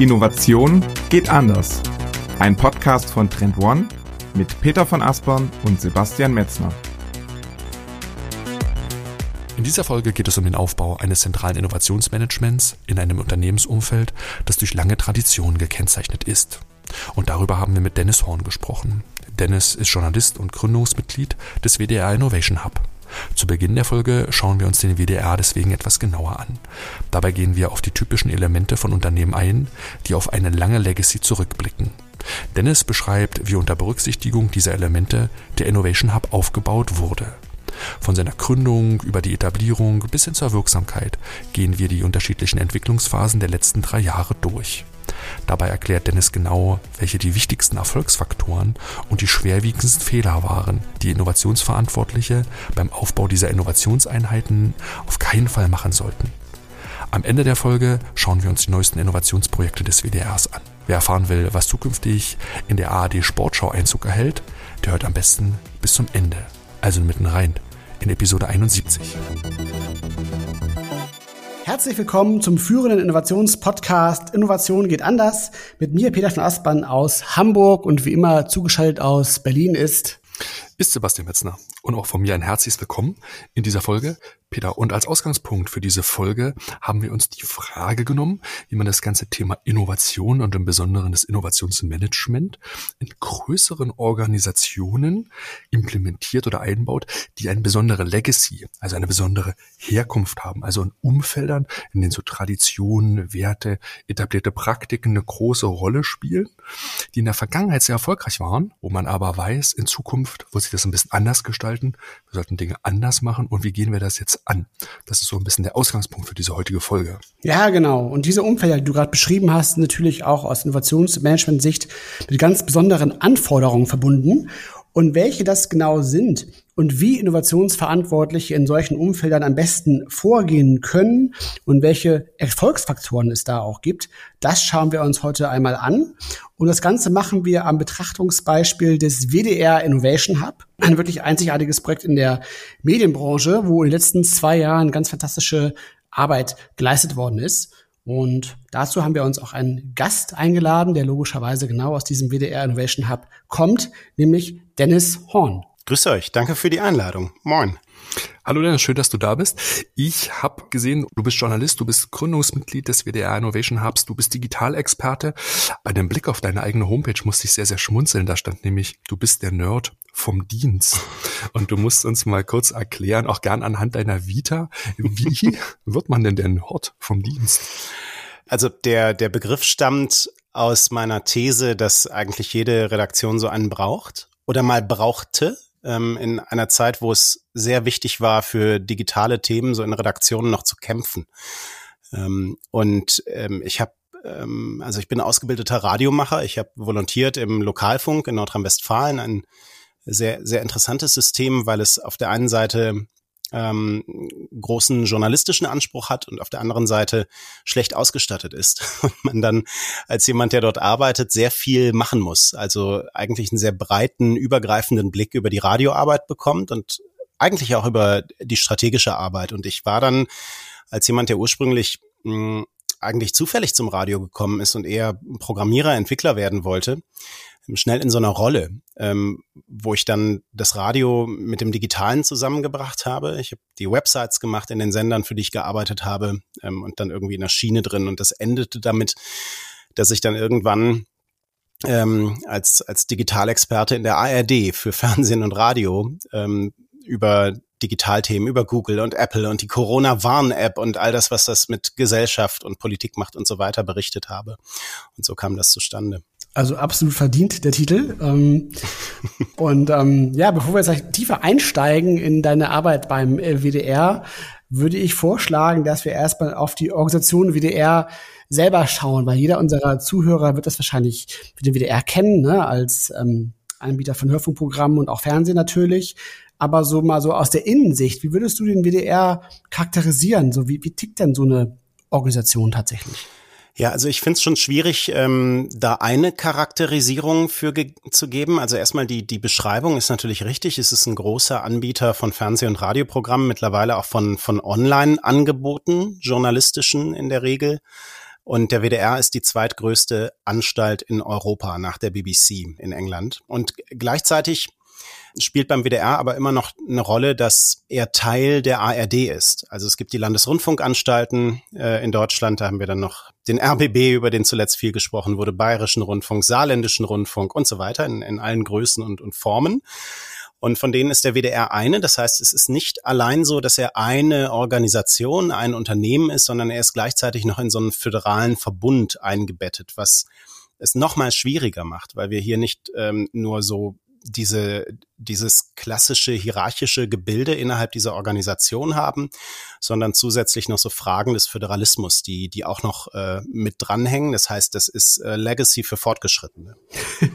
Innovation geht anders. Ein Podcast von Trend One mit Peter von Aspern und Sebastian Metzner. In dieser Folge geht es um den Aufbau eines zentralen Innovationsmanagements in einem Unternehmensumfeld, das durch lange Traditionen gekennzeichnet ist. Und darüber haben wir mit Dennis Horn gesprochen. Dennis ist Journalist und Gründungsmitglied des WDR Innovation Hub. Zu Beginn der Folge schauen wir uns den WDR deswegen etwas genauer an. Dabei gehen wir auf die typischen Elemente von Unternehmen ein, die auf eine lange Legacy zurückblicken. Dennis beschreibt, wie unter Berücksichtigung dieser Elemente der Innovation Hub aufgebaut wurde. Von seiner Gründung über die Etablierung bis hin zur Wirksamkeit gehen wir die unterschiedlichen Entwicklungsphasen der letzten drei Jahre durch. Dabei erklärt Dennis genau, welche die wichtigsten Erfolgsfaktoren und die schwerwiegendsten Fehler waren, die Innovationsverantwortliche beim Aufbau dieser Innovationseinheiten auf keinen Fall machen sollten. Am Ende der Folge schauen wir uns die neuesten Innovationsprojekte des WDRs an. Wer erfahren will, was zukünftig in der ARD Sportschau Einzug erhält, der hört am besten bis zum Ende, also mitten rein, in Episode 71. Herzlich willkommen zum führenden Innovationspodcast Innovation geht anders. Mit mir Peter von Aspern aus Hamburg und wie immer zugeschaltet aus Berlin ist ist Sebastian Metzner und auch von mir ein herzliches Willkommen in dieser Folge. Peter, und als Ausgangspunkt für diese Folge haben wir uns die Frage genommen, wie man das ganze Thema Innovation und im Besonderen das Innovationsmanagement in größeren Organisationen implementiert oder einbaut, die eine besondere Legacy, also eine besondere Herkunft haben, also in Umfeldern, in denen so Traditionen, Werte, etablierte Praktiken eine große Rolle spielen, die in der Vergangenheit sehr erfolgreich waren, wo man aber weiß, in Zukunft wird sich das ein bisschen anders gestalten, wir sollten Dinge anders machen und wie gehen wir das jetzt an? Das ist so ein bisschen der Ausgangspunkt für diese heutige Folge. Ja, genau. Und diese Umfelder, die du gerade beschrieben hast, natürlich auch aus Innovationsmanagement-Sicht mit ganz besonderen Anforderungen verbunden. Und welche das genau sind und wie Innovationsverantwortliche in solchen Umfeldern am besten vorgehen können und welche Erfolgsfaktoren es da auch gibt, das schauen wir uns heute einmal an. Und das Ganze machen wir am Betrachtungsbeispiel des WDR Innovation Hub, ein wirklich einzigartiges Projekt in der Medienbranche, wo in den letzten zwei Jahren ganz fantastische Arbeit geleistet worden ist. Und dazu haben wir uns auch einen Gast eingeladen, der logischerweise genau aus diesem WDR Innovation Hub kommt, nämlich Dennis Horn. Grüß euch, danke für die Einladung. Moin. Hallo Dennis, schön, dass du da bist. Ich habe gesehen, du bist Journalist, du bist Gründungsmitglied des WDR Innovation Hubs, du bist Digitalexperte. Bei dem Blick auf deine eigene Homepage musste ich sehr, sehr schmunzeln. Da stand nämlich, du bist der Nerd vom Dienst. Und du musst uns mal kurz erklären, auch gern anhand deiner Vita, wie wird man denn der Nerd vom Dienst? Also der, der Begriff stammt aus meiner These, dass eigentlich jede Redaktion so einen braucht oder mal brauchte ähm, in einer Zeit, wo es sehr wichtig war, für digitale Themen so in Redaktionen noch zu kämpfen. Ähm, und ähm, ich habe ähm, also ich bin ausgebildeter Radiomacher. Ich habe volontiert im Lokalfunk in Nordrhein-Westfalen, ein sehr, sehr interessantes System, weil es auf der einen Seite ähm, großen journalistischen Anspruch hat und auf der anderen Seite schlecht ausgestattet ist und man dann als jemand, der dort arbeitet, sehr viel machen muss. Also eigentlich einen sehr breiten, übergreifenden Blick über die Radioarbeit bekommt und eigentlich auch über die strategische Arbeit. Und ich war dann als jemand, der ursprünglich mh, hm, eigentlich zufällig zum Radio gekommen ist und eher Programmierer, Entwickler werden wollte, schnell in so einer Rolle, ähm, wo ich dann das Radio mit dem Digitalen zusammengebracht habe. Ich habe die Websites gemacht in den Sendern, für die ich gearbeitet habe ähm, und dann irgendwie in der Schiene drin. Und das endete damit, dass ich dann irgendwann ähm, als, als Digitalexperte in der ARD für Fernsehen und Radio ähm, über Digitalthemen, über Google und Apple und die Corona-Warn-App und all das, was das mit Gesellschaft und Politik macht und so weiter berichtet habe. Und so kam das zustande. Also absolut verdient der Titel. Ähm, und ähm, ja, bevor wir jetzt tiefer einsteigen in deine Arbeit beim äh, WDR, würde ich vorschlagen, dass wir erstmal auf die Organisation WDR selber schauen, weil jeder unserer Zuhörer wird das wahrscheinlich für den WDR kennen, ne, als ähm, Anbieter von Hörfunkprogrammen und auch Fernsehen natürlich. Aber so mal so aus der Innensicht, wie würdest du den WDR charakterisieren? So wie, wie tickt denn so eine Organisation tatsächlich? Ja, also ich finde es schon schwierig, ähm, da eine Charakterisierung für ge zu geben. Also erstmal die, die Beschreibung ist natürlich richtig. Es ist ein großer Anbieter von Fernseh- und Radioprogrammen, mittlerweile auch von, von Online-Angeboten, journalistischen in der Regel. Und der WDR ist die zweitgrößte Anstalt in Europa nach der BBC in England. Und gleichzeitig spielt beim WDR aber immer noch eine Rolle, dass er Teil der ARD ist. Also es gibt die Landesrundfunkanstalten äh, in Deutschland, da haben wir dann noch den RBB, über den zuletzt viel gesprochen wurde, Bayerischen Rundfunk, Saarländischen Rundfunk und so weiter in, in allen Größen und, und Formen. Und von denen ist der WDR eine. Das heißt, es ist nicht allein so, dass er eine Organisation, ein Unternehmen ist, sondern er ist gleichzeitig noch in so einen föderalen Verbund eingebettet, was es nochmal schwieriger macht, weil wir hier nicht ähm, nur so diese, dieses klassische hierarchische Gebilde innerhalb dieser Organisation haben, sondern zusätzlich noch so Fragen des Föderalismus, die, die auch noch äh, mit dranhängen. Das heißt, das ist äh, Legacy für Fortgeschrittene.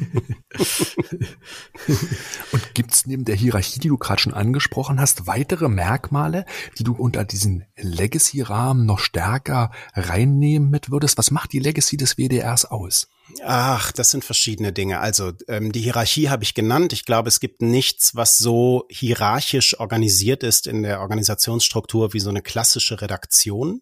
Und gibt's neben der Hierarchie, die du gerade schon angesprochen hast, weitere Merkmale, die du unter diesen Legacy-Rahmen noch stärker reinnehmen mit würdest? Was macht die Legacy des WDRs aus? Ach, das sind verschiedene Dinge. Also ähm, die Hierarchie habe ich genannt. Ich glaube, es gibt nichts, was so hierarchisch organisiert ist in der Organisationsstruktur wie so eine klassische Redaktion.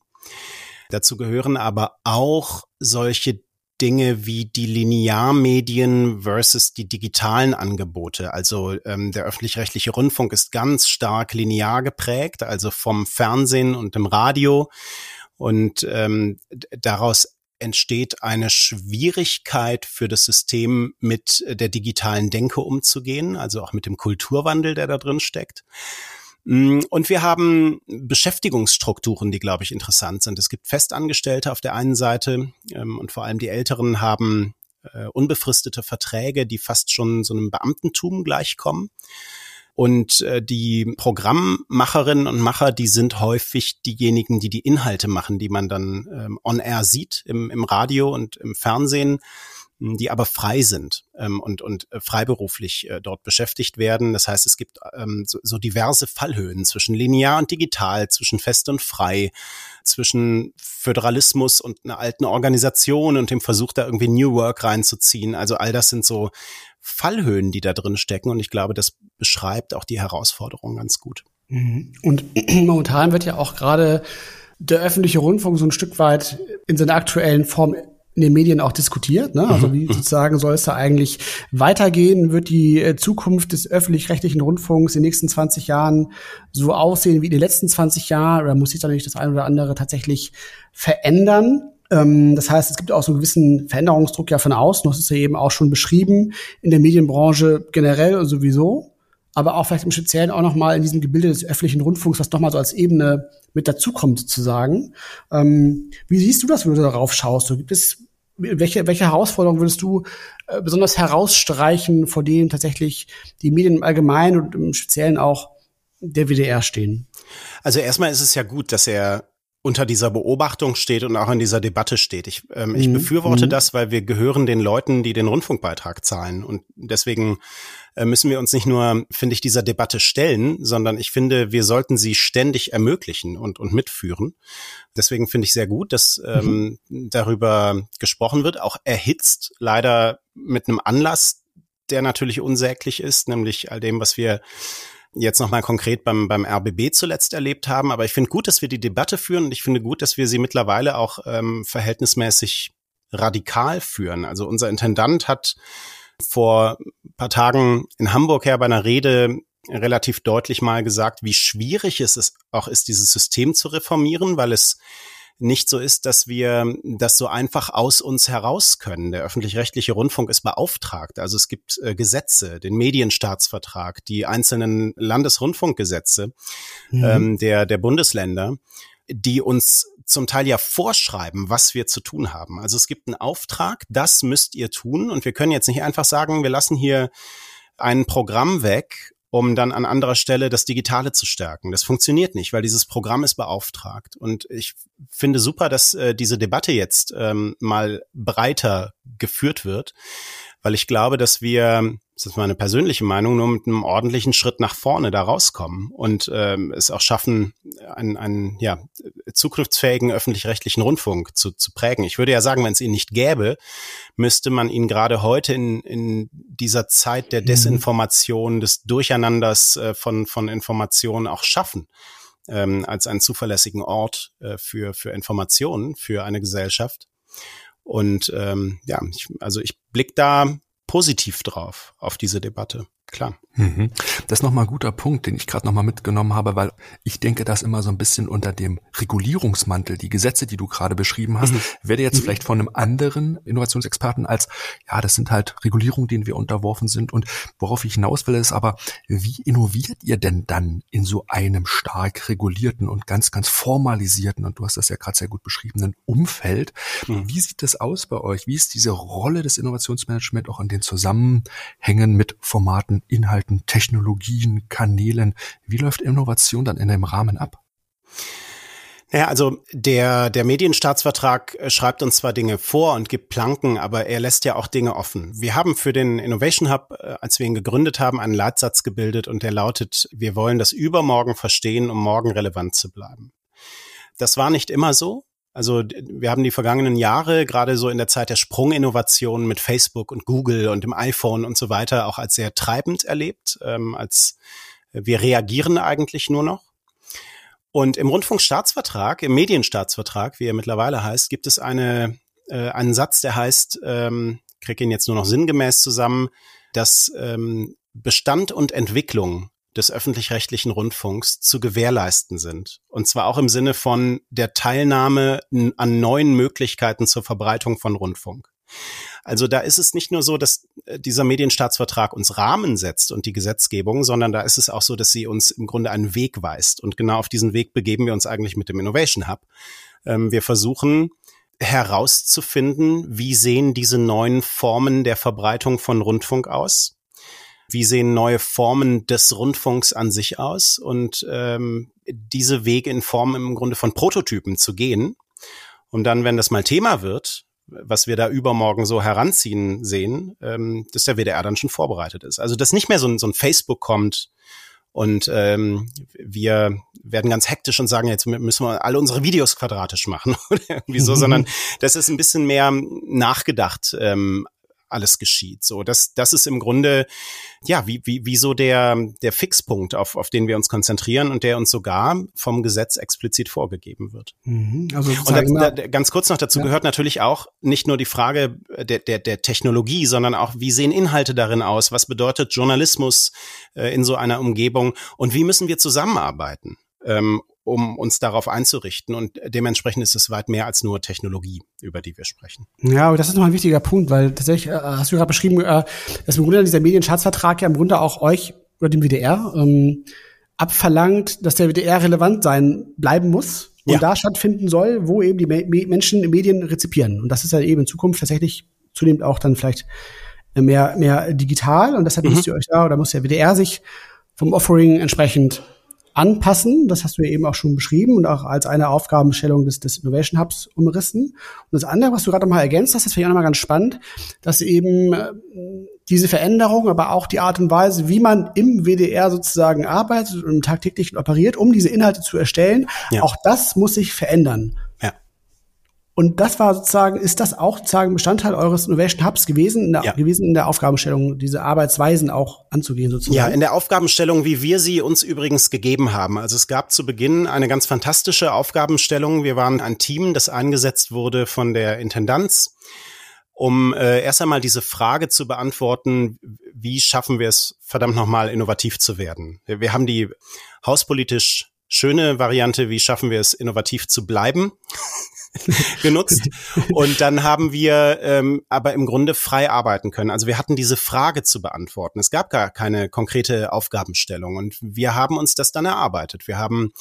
Dazu gehören aber auch solche Dinge wie die Linearmedien versus die digitalen Angebote. Also ähm, der öffentlich-rechtliche Rundfunk ist ganz stark linear geprägt, also vom Fernsehen und dem Radio. Und ähm, daraus entsteht eine Schwierigkeit für das System, mit der digitalen Denke umzugehen, also auch mit dem Kulturwandel, der da drin steckt. Mm, und wir haben Beschäftigungsstrukturen, die, glaube ich, interessant sind. Es gibt Festangestellte auf der einen Seite ähm, und vor allem die Älteren haben äh, unbefristete Verträge, die fast schon so einem Beamtentum gleichkommen. Und äh, die Programmmacherinnen und Macher, die sind häufig diejenigen, die die Inhalte machen, die man dann ähm, on air sieht im, im Radio und im Fernsehen die aber frei sind ähm, und, und äh, freiberuflich äh, dort beschäftigt werden. Das heißt, es gibt ähm, so, so diverse Fallhöhen zwischen linear und digital, zwischen fest und frei, zwischen Föderalismus und einer alten Organisation und dem Versuch, da irgendwie New Work reinzuziehen. Also all das sind so Fallhöhen, die da drin stecken. Und ich glaube, das beschreibt auch die Herausforderung ganz gut. Mhm. Und momentan wird ja auch gerade der öffentliche Rundfunk so ein Stück weit in seiner aktuellen Form in den Medien auch diskutiert. Ne? Also wie mhm. sozusagen soll es da eigentlich weitergehen? Wird die äh, Zukunft des öffentlich-rechtlichen Rundfunks in den nächsten 20 Jahren so aussehen wie in den letzten 20 Jahren? Oder muss sich da nicht das eine oder andere tatsächlich verändern? Ähm, das heißt, es gibt auch so einen gewissen Veränderungsdruck ja von außen. Das ist ja eben auch schon beschrieben in der Medienbranche generell sowieso aber auch vielleicht im Speziellen auch nochmal in diesem Gebilde des öffentlichen Rundfunks, was nochmal so als Ebene mit dazukommt, sozusagen. Ähm, wie siehst du das, wenn du darauf schaust? So, gibt welche, welche Herausforderungen würdest du äh, besonders herausstreichen, vor denen tatsächlich die Medien im Allgemeinen und im Speziellen auch der WDR stehen? Also erstmal ist es ja gut, dass er unter dieser Beobachtung steht und auch in dieser Debatte steht. Ich, ähm, ich mhm. befürworte mhm. das, weil wir gehören den Leuten, die den Rundfunkbeitrag zahlen. Und deswegen äh, müssen wir uns nicht nur, finde ich, dieser Debatte stellen, sondern ich finde, wir sollten sie ständig ermöglichen und, und mitführen. Deswegen finde ich sehr gut, dass ähm, mhm. darüber gesprochen wird, auch erhitzt, leider mit einem Anlass, der natürlich unsäglich ist, nämlich all dem, was wir jetzt nochmal konkret beim, beim RBB zuletzt erlebt haben. Aber ich finde gut, dass wir die Debatte führen und ich finde gut, dass wir sie mittlerweile auch ähm, verhältnismäßig radikal führen. Also unser Intendant hat vor paar Tagen in Hamburg her bei einer Rede relativ deutlich mal gesagt, wie schwierig es auch ist, dieses System zu reformieren, weil es nicht so ist, dass wir das so einfach aus uns heraus können. Der öffentlich-rechtliche Rundfunk ist beauftragt. Also es gibt äh, Gesetze, den Medienstaatsvertrag, die einzelnen Landesrundfunkgesetze mhm. ähm, der, der Bundesländer, die uns zum Teil ja vorschreiben, was wir zu tun haben. Also es gibt einen Auftrag, das müsst ihr tun. Und wir können jetzt nicht einfach sagen, wir lassen hier ein Programm weg um dann an anderer Stelle das Digitale zu stärken. Das funktioniert nicht, weil dieses Programm ist beauftragt. Und ich finde super, dass äh, diese Debatte jetzt ähm, mal breiter geführt wird, weil ich glaube, dass wir, das ist meine persönliche Meinung, nur mit einem ordentlichen Schritt nach vorne da rauskommen und ähm, es auch schaffen, einen, einen ja, zukunftsfähigen öffentlich-rechtlichen Rundfunk zu, zu prägen. Ich würde ja sagen, wenn es ihn nicht gäbe, müsste man ihn gerade heute in, in dieser Zeit der mhm. Desinformation, des Durcheinanders äh, von, von Informationen auch schaffen ähm, als einen zuverlässigen Ort äh, für, für Informationen für eine Gesellschaft. Und ähm, ja, ich, also ich blick da positiv drauf auf diese Debatte klar. Mhm. Das ist nochmal ein guter Punkt, den ich gerade nochmal mitgenommen habe, weil ich denke, dass immer so ein bisschen unter dem Regulierungsmantel, die Gesetze, die du gerade beschrieben hast, mhm. werde jetzt mhm. vielleicht von einem anderen Innovationsexperten als, ja, das sind halt Regulierungen, denen wir unterworfen sind. Und worauf ich hinaus will, ist aber, wie innoviert ihr denn dann in so einem stark regulierten und ganz, ganz formalisierten, und du hast das ja gerade sehr gut beschriebenen Umfeld? Mhm. Wie sieht das aus bei euch? Wie ist diese Rolle des Innovationsmanagements auch in den Zusammenhängen mit Formaten Inhalten, Technologien, Kanälen. Wie läuft Innovation dann in dem Rahmen ab? Ja, also der, der Medienstaatsvertrag äh, schreibt uns zwar Dinge vor und gibt Planken, aber er lässt ja auch Dinge offen. Wir haben für den Innovation Hub, äh, als wir ihn gegründet haben, einen Leitsatz gebildet und der lautet, wir wollen das übermorgen verstehen, um morgen relevant zu bleiben. Das war nicht immer so. Also wir haben die vergangenen Jahre, gerade so in der Zeit der Sprunginnovation mit Facebook und Google und dem iPhone und so weiter, auch als sehr treibend erlebt, ähm, als wir reagieren eigentlich nur noch. Und im Rundfunkstaatsvertrag, im Medienstaatsvertrag, wie er mittlerweile heißt, gibt es eine, äh, einen Satz, der heißt, ähm, kriege ihn jetzt nur noch sinngemäß zusammen, dass ähm, Bestand und Entwicklung des öffentlich-rechtlichen Rundfunks zu gewährleisten sind. Und zwar auch im Sinne von der Teilnahme an neuen Möglichkeiten zur Verbreitung von Rundfunk. Also da ist es nicht nur so, dass äh, dieser Medienstaatsvertrag uns Rahmen setzt und die Gesetzgebung, sondern da ist es auch so, dass sie uns im Grunde einen Weg weist. Und genau auf diesen Weg begeben wir uns eigentlich mit dem Innovation Hub. Ähm, wir versuchen herauszufinden, wie sehen diese neuen Formen der Verbreitung von Rundfunk aus? Wie sehen neue Formen des Rundfunks an sich aus und ähm, diese Wege in Form im Grunde von Prototypen zu gehen. Und dann, wenn das mal Thema wird, was wir da übermorgen so heranziehen sehen, ähm, dass der WDR dann schon vorbereitet ist. Also dass nicht mehr so ein, so ein Facebook kommt und ähm, wir werden ganz hektisch und sagen, jetzt müssen wir alle unsere Videos quadratisch machen oder irgendwie so, sondern das ist ein bisschen mehr nachgedacht ähm, alles geschieht. So, das, das ist im Grunde, ja, wie, wie, wie so der, der Fixpunkt, auf, auf den wir uns konzentrieren und der uns sogar vom Gesetz explizit vorgegeben wird. Mhm, also und da, da, ganz kurz noch dazu ja. gehört natürlich auch nicht nur die Frage der, der, der Technologie, sondern auch, wie sehen Inhalte darin aus? Was bedeutet Journalismus äh, in so einer Umgebung? Und wie müssen wir zusammenarbeiten? Ähm, um uns darauf einzurichten. Und dementsprechend ist es weit mehr als nur Technologie, über die wir sprechen. Ja, aber das ist noch ein wichtiger Punkt, weil tatsächlich äh, hast du gerade beschrieben, äh, dass im Grunde dieser Medienschaatsvertrag ja im Grunde auch euch oder dem WDR ähm, abverlangt, dass der WDR relevant sein bleiben muss und ja. da stattfinden soll, wo eben die Me Menschen Medien rezipieren. Und das ist ja eben in Zukunft tatsächlich zunehmend auch dann vielleicht mehr, mehr digital. Und deshalb mhm. müsst ihr euch da oder muss der WDR sich vom Offering entsprechend anpassen. Das hast du ja eben auch schon beschrieben und auch als eine Aufgabenstellung des, des Innovation Hubs umrissen. Und das andere, was du gerade nochmal ergänzt hast, das finde ich auch nochmal ganz spannend, dass eben äh, diese Veränderung, aber auch die Art und Weise, wie man im WDR sozusagen arbeitet und tagtäglich operiert, um diese Inhalte zu erstellen, ja. auch das muss sich verändern. Und das war sozusagen, ist das auch sozusagen Bestandteil eures Innovation Hubs gewesen, in der, ja. gewesen in der Aufgabenstellung, diese Arbeitsweisen auch anzugehen sozusagen? Ja, in der Aufgabenstellung, wie wir sie uns übrigens gegeben haben. Also es gab zu Beginn eine ganz fantastische Aufgabenstellung. Wir waren ein Team, das eingesetzt wurde von der Intendanz, um äh, erst einmal diese Frage zu beantworten, wie schaffen wir es, verdammt nochmal innovativ zu werden? Wir, wir haben die hauspolitisch schöne Variante, wie schaffen wir es, innovativ zu bleiben? genutzt. Und dann haben wir ähm, aber im Grunde frei arbeiten können. Also wir hatten diese Frage zu beantworten. Es gab gar keine konkrete Aufgabenstellung und wir haben uns das dann erarbeitet. Wir haben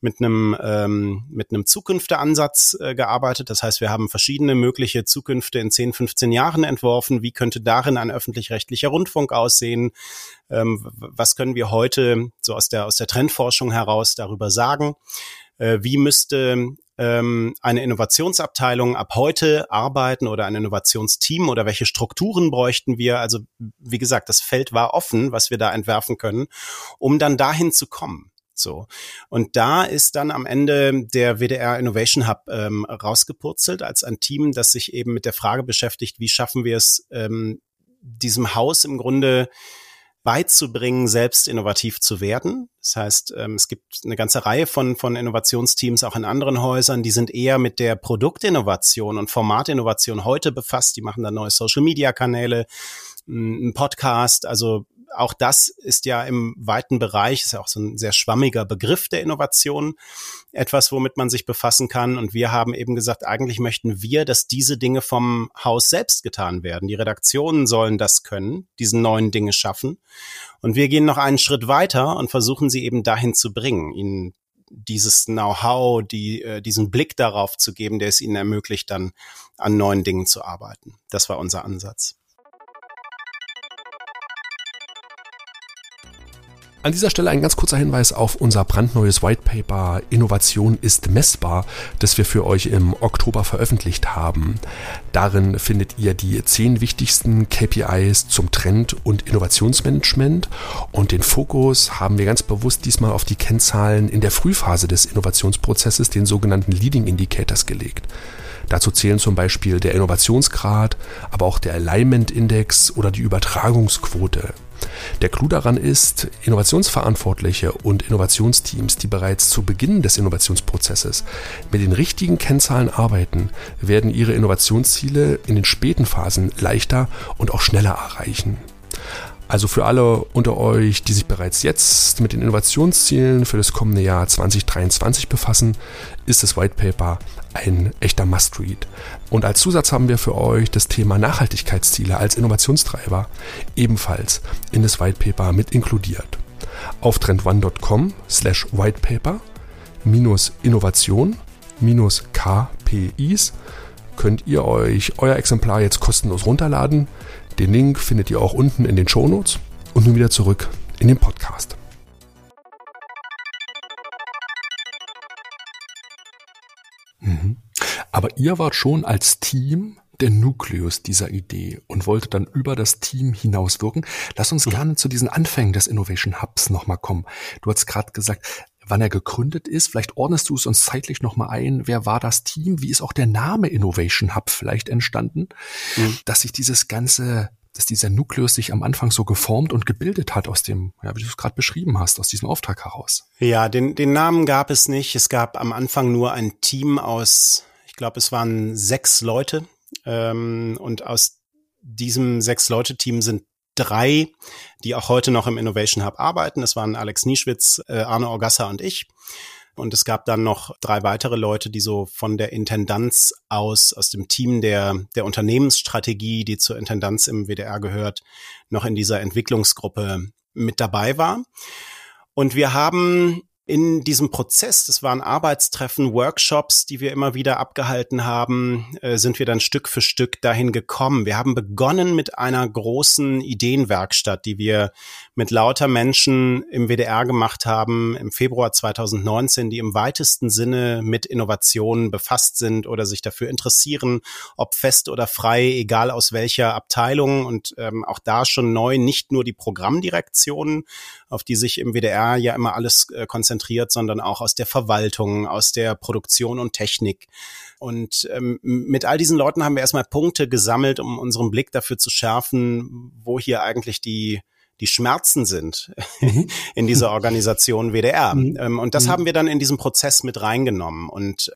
mit einem ähm, mit einem Zukünfteansatz äh, gearbeitet. Das heißt, wir haben verschiedene mögliche Zukünfte in 10, 15 Jahren entworfen. Wie könnte darin ein öffentlich-rechtlicher Rundfunk aussehen? Ähm, was können wir heute so aus der aus der Trendforschung heraus darüber sagen? Äh, wie müsste ähm, eine Innovationsabteilung ab heute arbeiten oder ein Innovationsteam oder welche Strukturen bräuchten wir? Also wie gesagt, das Feld war offen, was wir da entwerfen können, um dann dahin zu kommen. So. Und da ist dann am Ende der WDR Innovation Hub ähm, rausgepurzelt als ein Team, das sich eben mit der Frage beschäftigt, wie schaffen wir es, ähm, diesem Haus im Grunde beizubringen, selbst innovativ zu werden. Das heißt, ähm, es gibt eine ganze Reihe von, von Innovationsteams auch in anderen Häusern, die sind eher mit der Produktinnovation und Formatinnovation heute befasst. Die machen dann neue Social-Media-Kanäle, einen Podcast, also auch das ist ja im weiten Bereich, ist ja auch so ein sehr schwammiger Begriff der Innovation, etwas, womit man sich befassen kann. Und wir haben eben gesagt, eigentlich möchten wir, dass diese Dinge vom Haus selbst getan werden. Die Redaktionen sollen das können, diese neuen Dinge schaffen. Und wir gehen noch einen Schritt weiter und versuchen sie eben dahin zu bringen, ihnen dieses Know-how, die, äh, diesen Blick darauf zu geben, der es ihnen ermöglicht, dann an neuen Dingen zu arbeiten. Das war unser Ansatz. An dieser Stelle ein ganz kurzer Hinweis auf unser brandneues White Paper Innovation ist messbar, das wir für euch im Oktober veröffentlicht haben. Darin findet ihr die zehn wichtigsten KPIs zum Trend- und Innovationsmanagement und den Fokus haben wir ganz bewusst diesmal auf die Kennzahlen in der Frühphase des Innovationsprozesses, den sogenannten Leading Indicators gelegt. Dazu zählen zum Beispiel der Innovationsgrad, aber auch der Alignment Index oder die Übertragungsquote. Der Clou daran ist, Innovationsverantwortliche und Innovationsteams, die bereits zu Beginn des Innovationsprozesses mit den richtigen Kennzahlen arbeiten, werden ihre Innovationsziele in den späten Phasen leichter und auch schneller erreichen. Also für alle unter euch, die sich bereits jetzt mit den Innovationszielen für das kommende Jahr 2023 befassen, ist das White Paper ein echter Must-Read. Und als Zusatz haben wir für euch das Thema Nachhaltigkeitsziele als Innovationstreiber ebenfalls in das White Paper mit inkludiert. Auf trendone.com slash whitepaper minus Innovation minus KPIs könnt ihr euch euer Exemplar jetzt kostenlos runterladen. Den Link findet ihr auch unten in den Shownotes. Und nun wieder zurück in den Podcast. Mhm. Aber ihr wart schon als Team der Nukleus dieser Idee und wollte dann über das Team hinaus wirken. Lass uns mhm. gerne zu diesen Anfängen des Innovation Hubs nochmal kommen. Du hast gerade gesagt, wann er gegründet ist. Vielleicht ordnest du es uns zeitlich nochmal ein. Wer war das Team? Wie ist auch der Name Innovation Hub vielleicht entstanden? Mhm. Dass sich dieses ganze dass dieser Nukleus sich am Anfang so geformt und gebildet hat aus dem, ja, wie du es gerade beschrieben hast, aus diesem Auftrag heraus. Ja, den, den Namen gab es nicht. Es gab am Anfang nur ein Team aus, ich glaube, es waren sechs Leute. Ähm, und aus diesem Sechs-Leute-Team sind drei, die auch heute noch im Innovation Hub arbeiten. Das waren Alex Nieschwitz, äh, Arne Orgassa und ich. Und es gab dann noch drei weitere Leute, die so von der Intendanz aus, aus dem Team der, der Unternehmensstrategie, die zur Intendanz im WDR gehört, noch in dieser Entwicklungsgruppe mit dabei war. Und wir haben in diesem Prozess, das waren Arbeitstreffen, Workshops, die wir immer wieder abgehalten haben, äh, sind wir dann Stück für Stück dahin gekommen. Wir haben begonnen mit einer großen Ideenwerkstatt, die wir mit lauter Menschen im WDR gemacht haben im Februar 2019, die im weitesten Sinne mit Innovationen befasst sind oder sich dafür interessieren, ob fest oder frei, egal aus welcher Abteilung und ähm, auch da schon neu nicht nur die Programmdirektionen, auf die sich im WDR ja immer alles äh, konzentriert, sondern auch aus der Verwaltung, aus der Produktion und Technik. Und ähm, mit all diesen Leuten haben wir erstmal Punkte gesammelt, um unseren Blick dafür zu schärfen, wo hier eigentlich die die Schmerzen sind mhm. in dieser Organisation WDR. Mhm. Ähm, und das mhm. haben wir dann in diesem Prozess mit reingenommen. Und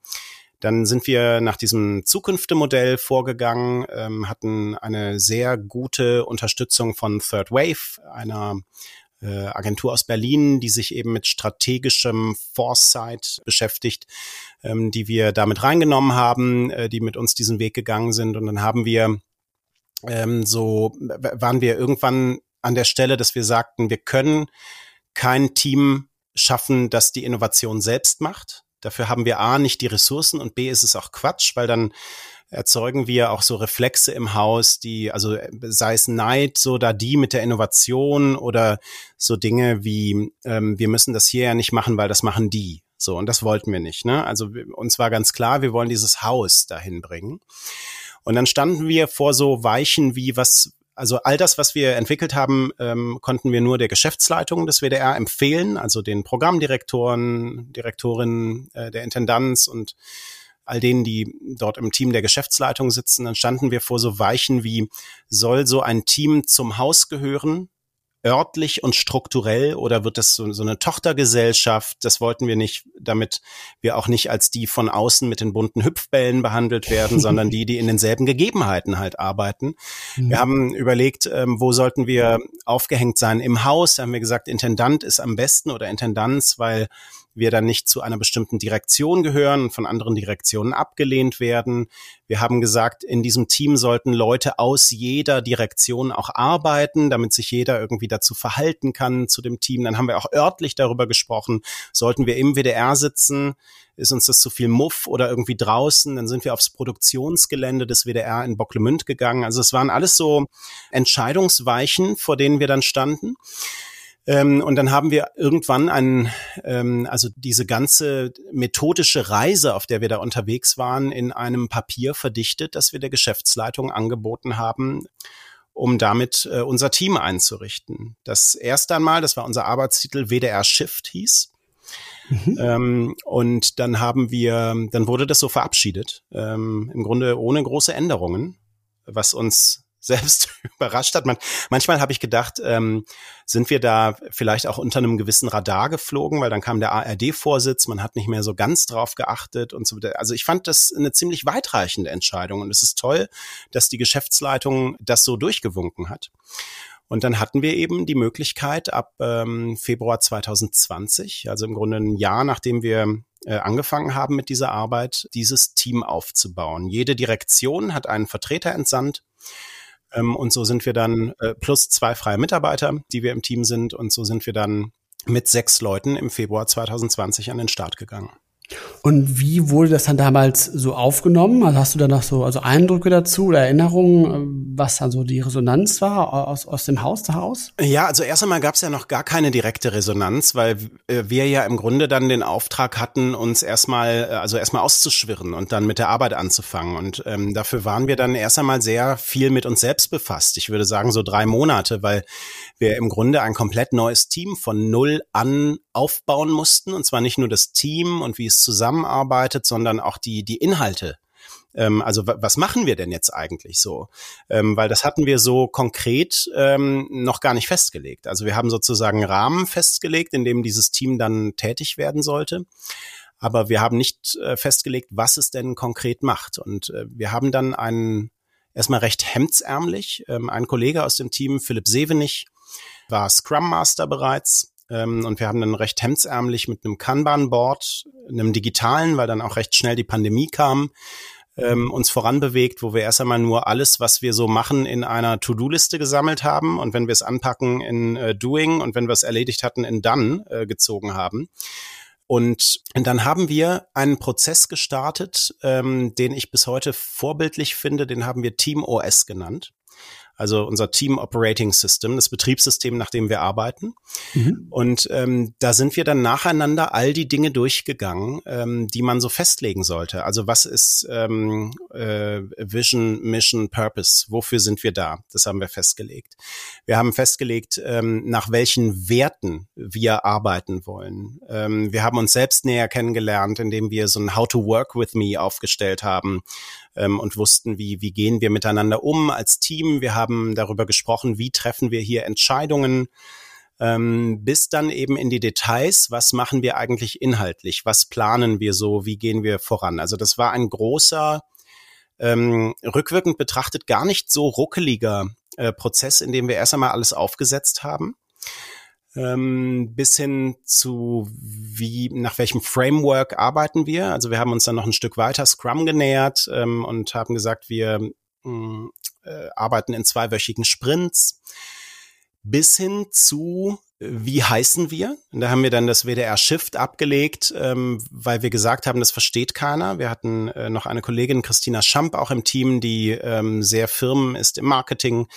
dann sind wir nach diesem Zukünftemodell vorgegangen, ähm, hatten eine sehr gute Unterstützung von Third Wave, einer äh, Agentur aus Berlin, die sich eben mit strategischem Foresight beschäftigt, ähm, die wir damit reingenommen haben, äh, die mit uns diesen Weg gegangen sind. Und dann haben wir so, waren wir irgendwann an der Stelle, dass wir sagten, wir können kein Team schaffen, das die Innovation selbst macht. Dafür haben wir A nicht die Ressourcen und B ist es auch Quatsch, weil dann erzeugen wir auch so Reflexe im Haus, die, also sei es Neid, so da die mit der Innovation oder so Dinge wie, ähm, wir müssen das hier ja nicht machen, weil das machen die. So, und das wollten wir nicht. Ne? Also uns war ganz klar, wir wollen dieses Haus dahin bringen. Und dann standen wir vor so Weichen wie, was, also all das, was wir entwickelt haben, ähm, konnten wir nur der Geschäftsleitung des WDR empfehlen, also den Programmdirektoren, Direktorinnen äh, der Intendanz und all denen, die dort im Team der Geschäftsleitung sitzen, dann standen wir vor so Weichen wie, soll so ein Team zum Haus gehören? Örtlich und strukturell oder wird das so, so eine Tochtergesellschaft? Das wollten wir nicht, damit wir auch nicht als die von außen mit den bunten Hüpfbällen behandelt werden, sondern die, die in denselben Gegebenheiten halt arbeiten. Mhm. Wir haben überlegt, ähm, wo sollten wir aufgehängt sein im Haus. Da haben wir gesagt, Intendant ist am besten oder Intendanz, weil wir dann nicht zu einer bestimmten Direktion gehören und von anderen Direktionen abgelehnt werden. Wir haben gesagt, in diesem Team sollten Leute aus jeder Direktion auch arbeiten, damit sich jeder irgendwie dazu verhalten kann zu dem Team. Dann haben wir auch örtlich darüber gesprochen, sollten wir im WDR sitzen, ist uns das zu viel Muff oder irgendwie draußen, dann sind wir aufs Produktionsgelände des WDR in Bocklemünd gegangen. Also es waren alles so Entscheidungsweichen, vor denen wir dann standen. Ähm, und dann haben wir irgendwann einen, ähm, also diese ganze methodische Reise, auf der wir da unterwegs waren, in einem Papier verdichtet, das wir der Geschäftsleitung angeboten haben, um damit äh, unser Team einzurichten. Das erste einmal, das war unser Arbeitstitel WDR Shift hieß. Mhm. Ähm, und dann haben wir, dann wurde das so verabschiedet, ähm, im Grunde ohne große Änderungen, was uns selbst überrascht hat. Man, manchmal habe ich gedacht, ähm, sind wir da vielleicht auch unter einem gewissen Radar geflogen, weil dann kam der ARD-Vorsitz, man hat nicht mehr so ganz drauf geachtet und so weiter. Also ich fand das eine ziemlich weitreichende Entscheidung und es ist toll, dass die Geschäftsleitung das so durchgewunken hat. Und dann hatten wir eben die Möglichkeit ab ähm, Februar 2020, also im Grunde ein Jahr nachdem wir äh, angefangen haben mit dieser Arbeit, dieses Team aufzubauen. Jede Direktion hat einen Vertreter entsandt ähm, und so sind wir dann äh, plus zwei freie Mitarbeiter, die wir im Team sind. Und so sind wir dann mit sechs Leuten im Februar 2020 an den Start gegangen. Und wie wurde das dann damals so aufgenommen? Also hast du da noch so also Eindrücke dazu oder Erinnerungen, was dann so die Resonanz war aus, aus dem Haus heraus? Ja, also erst einmal gab es ja noch gar keine direkte Resonanz, weil äh, wir ja im Grunde dann den Auftrag hatten, uns erstmal, äh, also erstmal auszuschwirren und dann mit der Arbeit anzufangen. Und ähm, dafür waren wir dann erst einmal sehr viel mit uns selbst befasst. Ich würde sagen so drei Monate, weil wir im Grunde ein komplett neues Team von null an aufbauen mussten. Und zwar nicht nur das Team und wie es zusammenarbeitet, sondern auch die, die Inhalte ähm, also was machen wir denn jetzt eigentlich so? Ähm, weil das hatten wir so konkret ähm, noch gar nicht festgelegt. Also wir haben sozusagen Rahmen festgelegt, in dem dieses Team dann tätig werden sollte. Aber wir haben nicht äh, festgelegt, was es denn konkret macht. Und äh, wir haben dann einen erstmal recht hemdsärmlich, ein Kollege aus dem Team, Philipp Sevenich, war Scrum Master bereits. Ähm, und wir haben dann recht hemdsärmlich mit einem Kanban-Board, einem digitalen, weil dann auch recht schnell die Pandemie kam, ähm, uns voranbewegt, wo wir erst einmal nur alles, was wir so machen, in einer To-Do-Liste gesammelt haben. Und wenn wir es anpacken in äh, Doing und wenn wir es erledigt hatten, in Done äh, gezogen haben. Und dann haben wir einen Prozess gestartet, ähm, den ich bis heute vorbildlich finde, den haben wir Team OS genannt also unser Team Operating System, das Betriebssystem, nach dem wir arbeiten. Mhm. Und ähm, da sind wir dann nacheinander all die Dinge durchgegangen, ähm, die man so festlegen sollte. Also was ist ähm, äh, Vision, Mission, Purpose? Wofür sind wir da? Das haben wir festgelegt. Wir haben festgelegt, ähm, nach welchen Werten wir arbeiten wollen. Ähm, wir haben uns selbst näher kennengelernt, indem wir so ein How to Work with Me aufgestellt haben ähm, und wussten, wie, wie gehen wir miteinander um als Team. Wir haben darüber gesprochen, wie treffen wir hier Entscheidungen. Ähm, bis dann eben in die Details, was machen wir eigentlich inhaltlich, was planen wir so, wie gehen wir voran. Also das war ein großer, ähm, rückwirkend betrachtet gar nicht so ruckeliger äh, Prozess, in dem wir erst einmal alles aufgesetzt haben ähm, bis hin zu wie nach welchem Framework arbeiten wir. Also wir haben uns dann noch ein Stück weiter Scrum genähert ähm, und haben gesagt, wir mm, äh, arbeiten in zweiwöchigen Sprints bis hin zu wie heißen wir? Und da haben wir dann das WDR Shift abgelegt, ähm, weil wir gesagt haben, das versteht keiner. Wir hatten äh, noch eine Kollegin, Christina Schamp, auch im Team, die ähm, sehr firm ist im Marketing,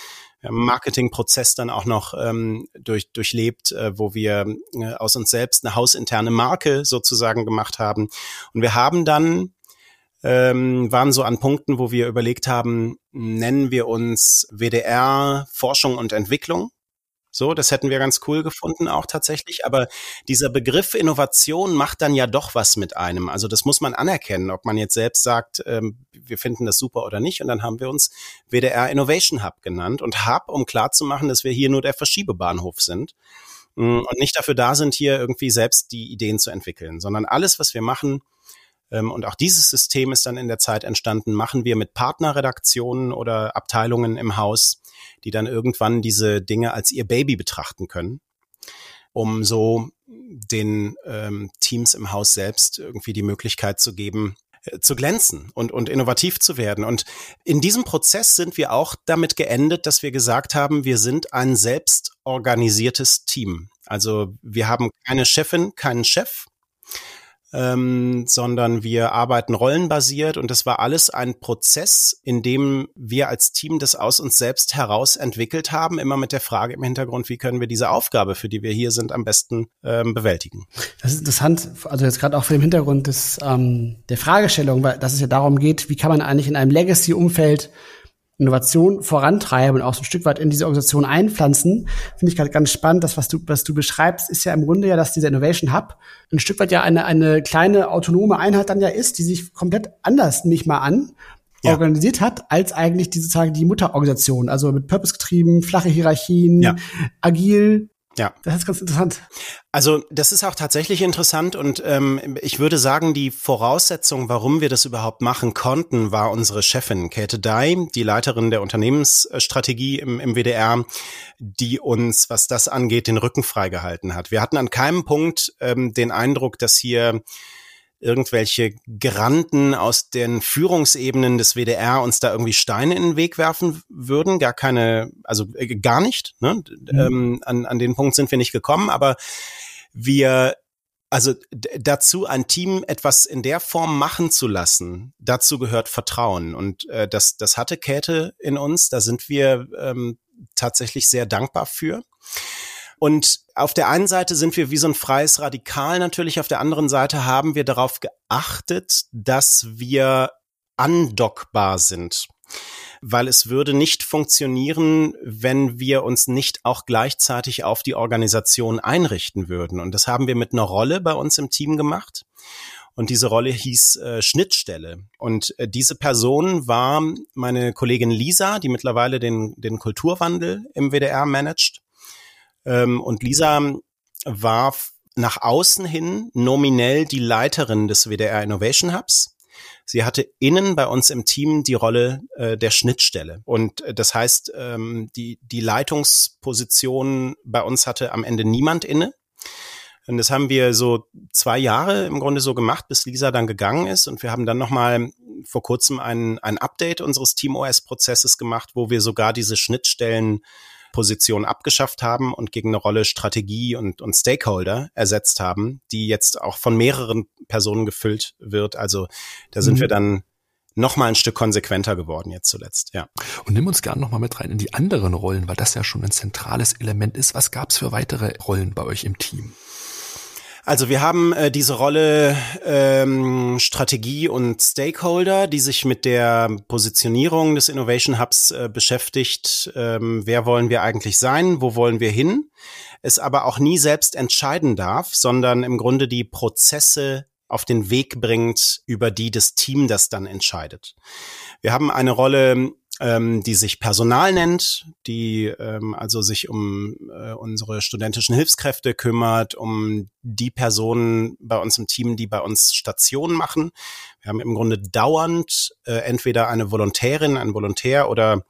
Marketingprozess dann auch noch ähm, durch, durchlebt, äh, wo wir äh, aus uns selbst eine hausinterne Marke sozusagen gemacht haben. Und wir haben dann ähm, waren so an Punkten, wo wir überlegt haben, nennen wir uns WDR Forschung und Entwicklung So, das hätten wir ganz cool gefunden auch tatsächlich. Aber dieser Begriff Innovation macht dann ja doch was mit einem. Also das muss man anerkennen, ob man jetzt selbst sagt, ähm, wir finden das super oder nicht. Und dann haben wir uns WDR Innovation Hub genannt und Hub, um klarzumachen, dass wir hier nur der Verschiebebahnhof sind mm, und nicht dafür da sind, hier irgendwie selbst die Ideen zu entwickeln, sondern alles, was wir machen, ähm, und auch dieses System ist dann in der Zeit entstanden, machen wir mit Partnerredaktionen oder Abteilungen im Haus, die dann irgendwann diese Dinge als ihr Baby betrachten können, um so den ähm, Teams im Haus selbst irgendwie die Möglichkeit zu geben, äh, zu glänzen und, und innovativ zu werden. Und in diesem Prozess sind wir auch damit geendet, dass wir gesagt haben, wir sind ein selbstorganisiertes Team. Also wir haben keine Chefin, keinen Chef, ähm, sondern wir arbeiten rollenbasiert und das war alles ein Prozess, in dem wir als Team das aus uns selbst heraus entwickelt haben, immer mit der Frage im Hintergrund, wie können wir diese Aufgabe, für die wir hier sind, am besten ähm, bewältigen. Das ist interessant, also jetzt gerade auch vor dem Hintergrund des, ähm, der Fragestellung, weil dass es ja darum geht, wie kann man eigentlich in einem Legacy-Umfeld Innovation vorantreiben und auch so ein Stück weit in diese Organisation einpflanzen, finde ich gerade ganz spannend. Das, was du, was du beschreibst, ist ja im Grunde ja, dass dieser Innovation Hub ein Stück weit ja eine, eine kleine autonome Einheit dann ja ist, die sich komplett anders, ich mal an, ja. organisiert hat, als eigentlich diese sozusagen die Mutterorganisation. Also mit Purpose getrieben, flache Hierarchien, ja. agil, ja. Das ist ganz interessant. Also das ist auch tatsächlich interessant und ähm, ich würde sagen, die Voraussetzung, warum wir das überhaupt machen konnten, war unsere Chefin Käthe Dai, die Leiterin der Unternehmensstrategie im, im WDR, die uns, was das angeht, den Rücken freigehalten hat. Wir hatten an keinem Punkt ähm, den Eindruck, dass hier irgendwelche Granden aus den Führungsebenen des WDR uns da irgendwie Steine in den Weg werfen würden. Gar keine, also äh, gar nicht. Ne? Mhm. Ähm, an, an den Punkt sind wir nicht gekommen, aber wir also dazu ein Team etwas in der Form machen zu lassen, dazu gehört Vertrauen. Und äh, das, das hatte Käthe in uns, da sind wir ähm, tatsächlich sehr dankbar für. Und auf der einen Seite sind wir wie so ein freies Radikal natürlich, auf der anderen Seite haben wir darauf geachtet, dass wir andockbar sind. Weil es würde nicht funktionieren, wenn wir uns nicht auch gleichzeitig auf die Organisation einrichten würden. Und das haben wir mit einer Rolle bei uns im Team gemacht. Und diese Rolle hieß äh, Schnittstelle. Und äh, diese Person war meine Kollegin Lisa, die mittlerweile den, den Kulturwandel im WDR managt. Ähm, und Lisa war nach außen hin nominell die Leiterin des WDR Innovation Hubs. Sie hatte innen bei uns im Team die Rolle äh, der Schnittstelle. Und äh, das heißt, ähm, die, die Leitungsposition bei uns hatte am Ende niemand inne. Und das haben wir so zwei Jahre im Grunde so gemacht, bis Lisa dann gegangen ist. Und wir haben dann nochmal vor kurzem ein, ein Update unseres Team-OS-Prozesses gemacht, wo wir sogar diese Schnittstellen Position abgeschafft haben und gegen eine Rolle Strategie und, und Stakeholder ersetzt haben, die jetzt auch von mehreren Personen gefüllt wird. Also da sind mhm. wir dann noch mal ein Stück konsequenter geworden jetzt zuletzt, ja. Und nimm uns gerne noch mal mit rein in die anderen Rollen, weil das ja schon ein zentrales Element ist. Was gab es für weitere Rollen bei euch im Team? Also wir haben äh, diese Rolle ähm, Strategie und Stakeholder, die sich mit der Positionierung des Innovation Hubs äh, beschäftigt. Ähm, wer wollen wir eigentlich sein? Wo wollen wir hin? Es aber auch nie selbst entscheiden darf, sondern im Grunde die Prozesse auf den Weg bringt, über die das Team das dann entscheidet. Wir haben eine Rolle ähm, die sich Personal nennt, die ähm, also sich um äh, unsere studentischen Hilfskräfte kümmert, um die Personen bei uns im Team, die bei uns Stationen machen. Wir haben im Grunde dauernd äh, entweder eine Volontärin, ein Volontär oder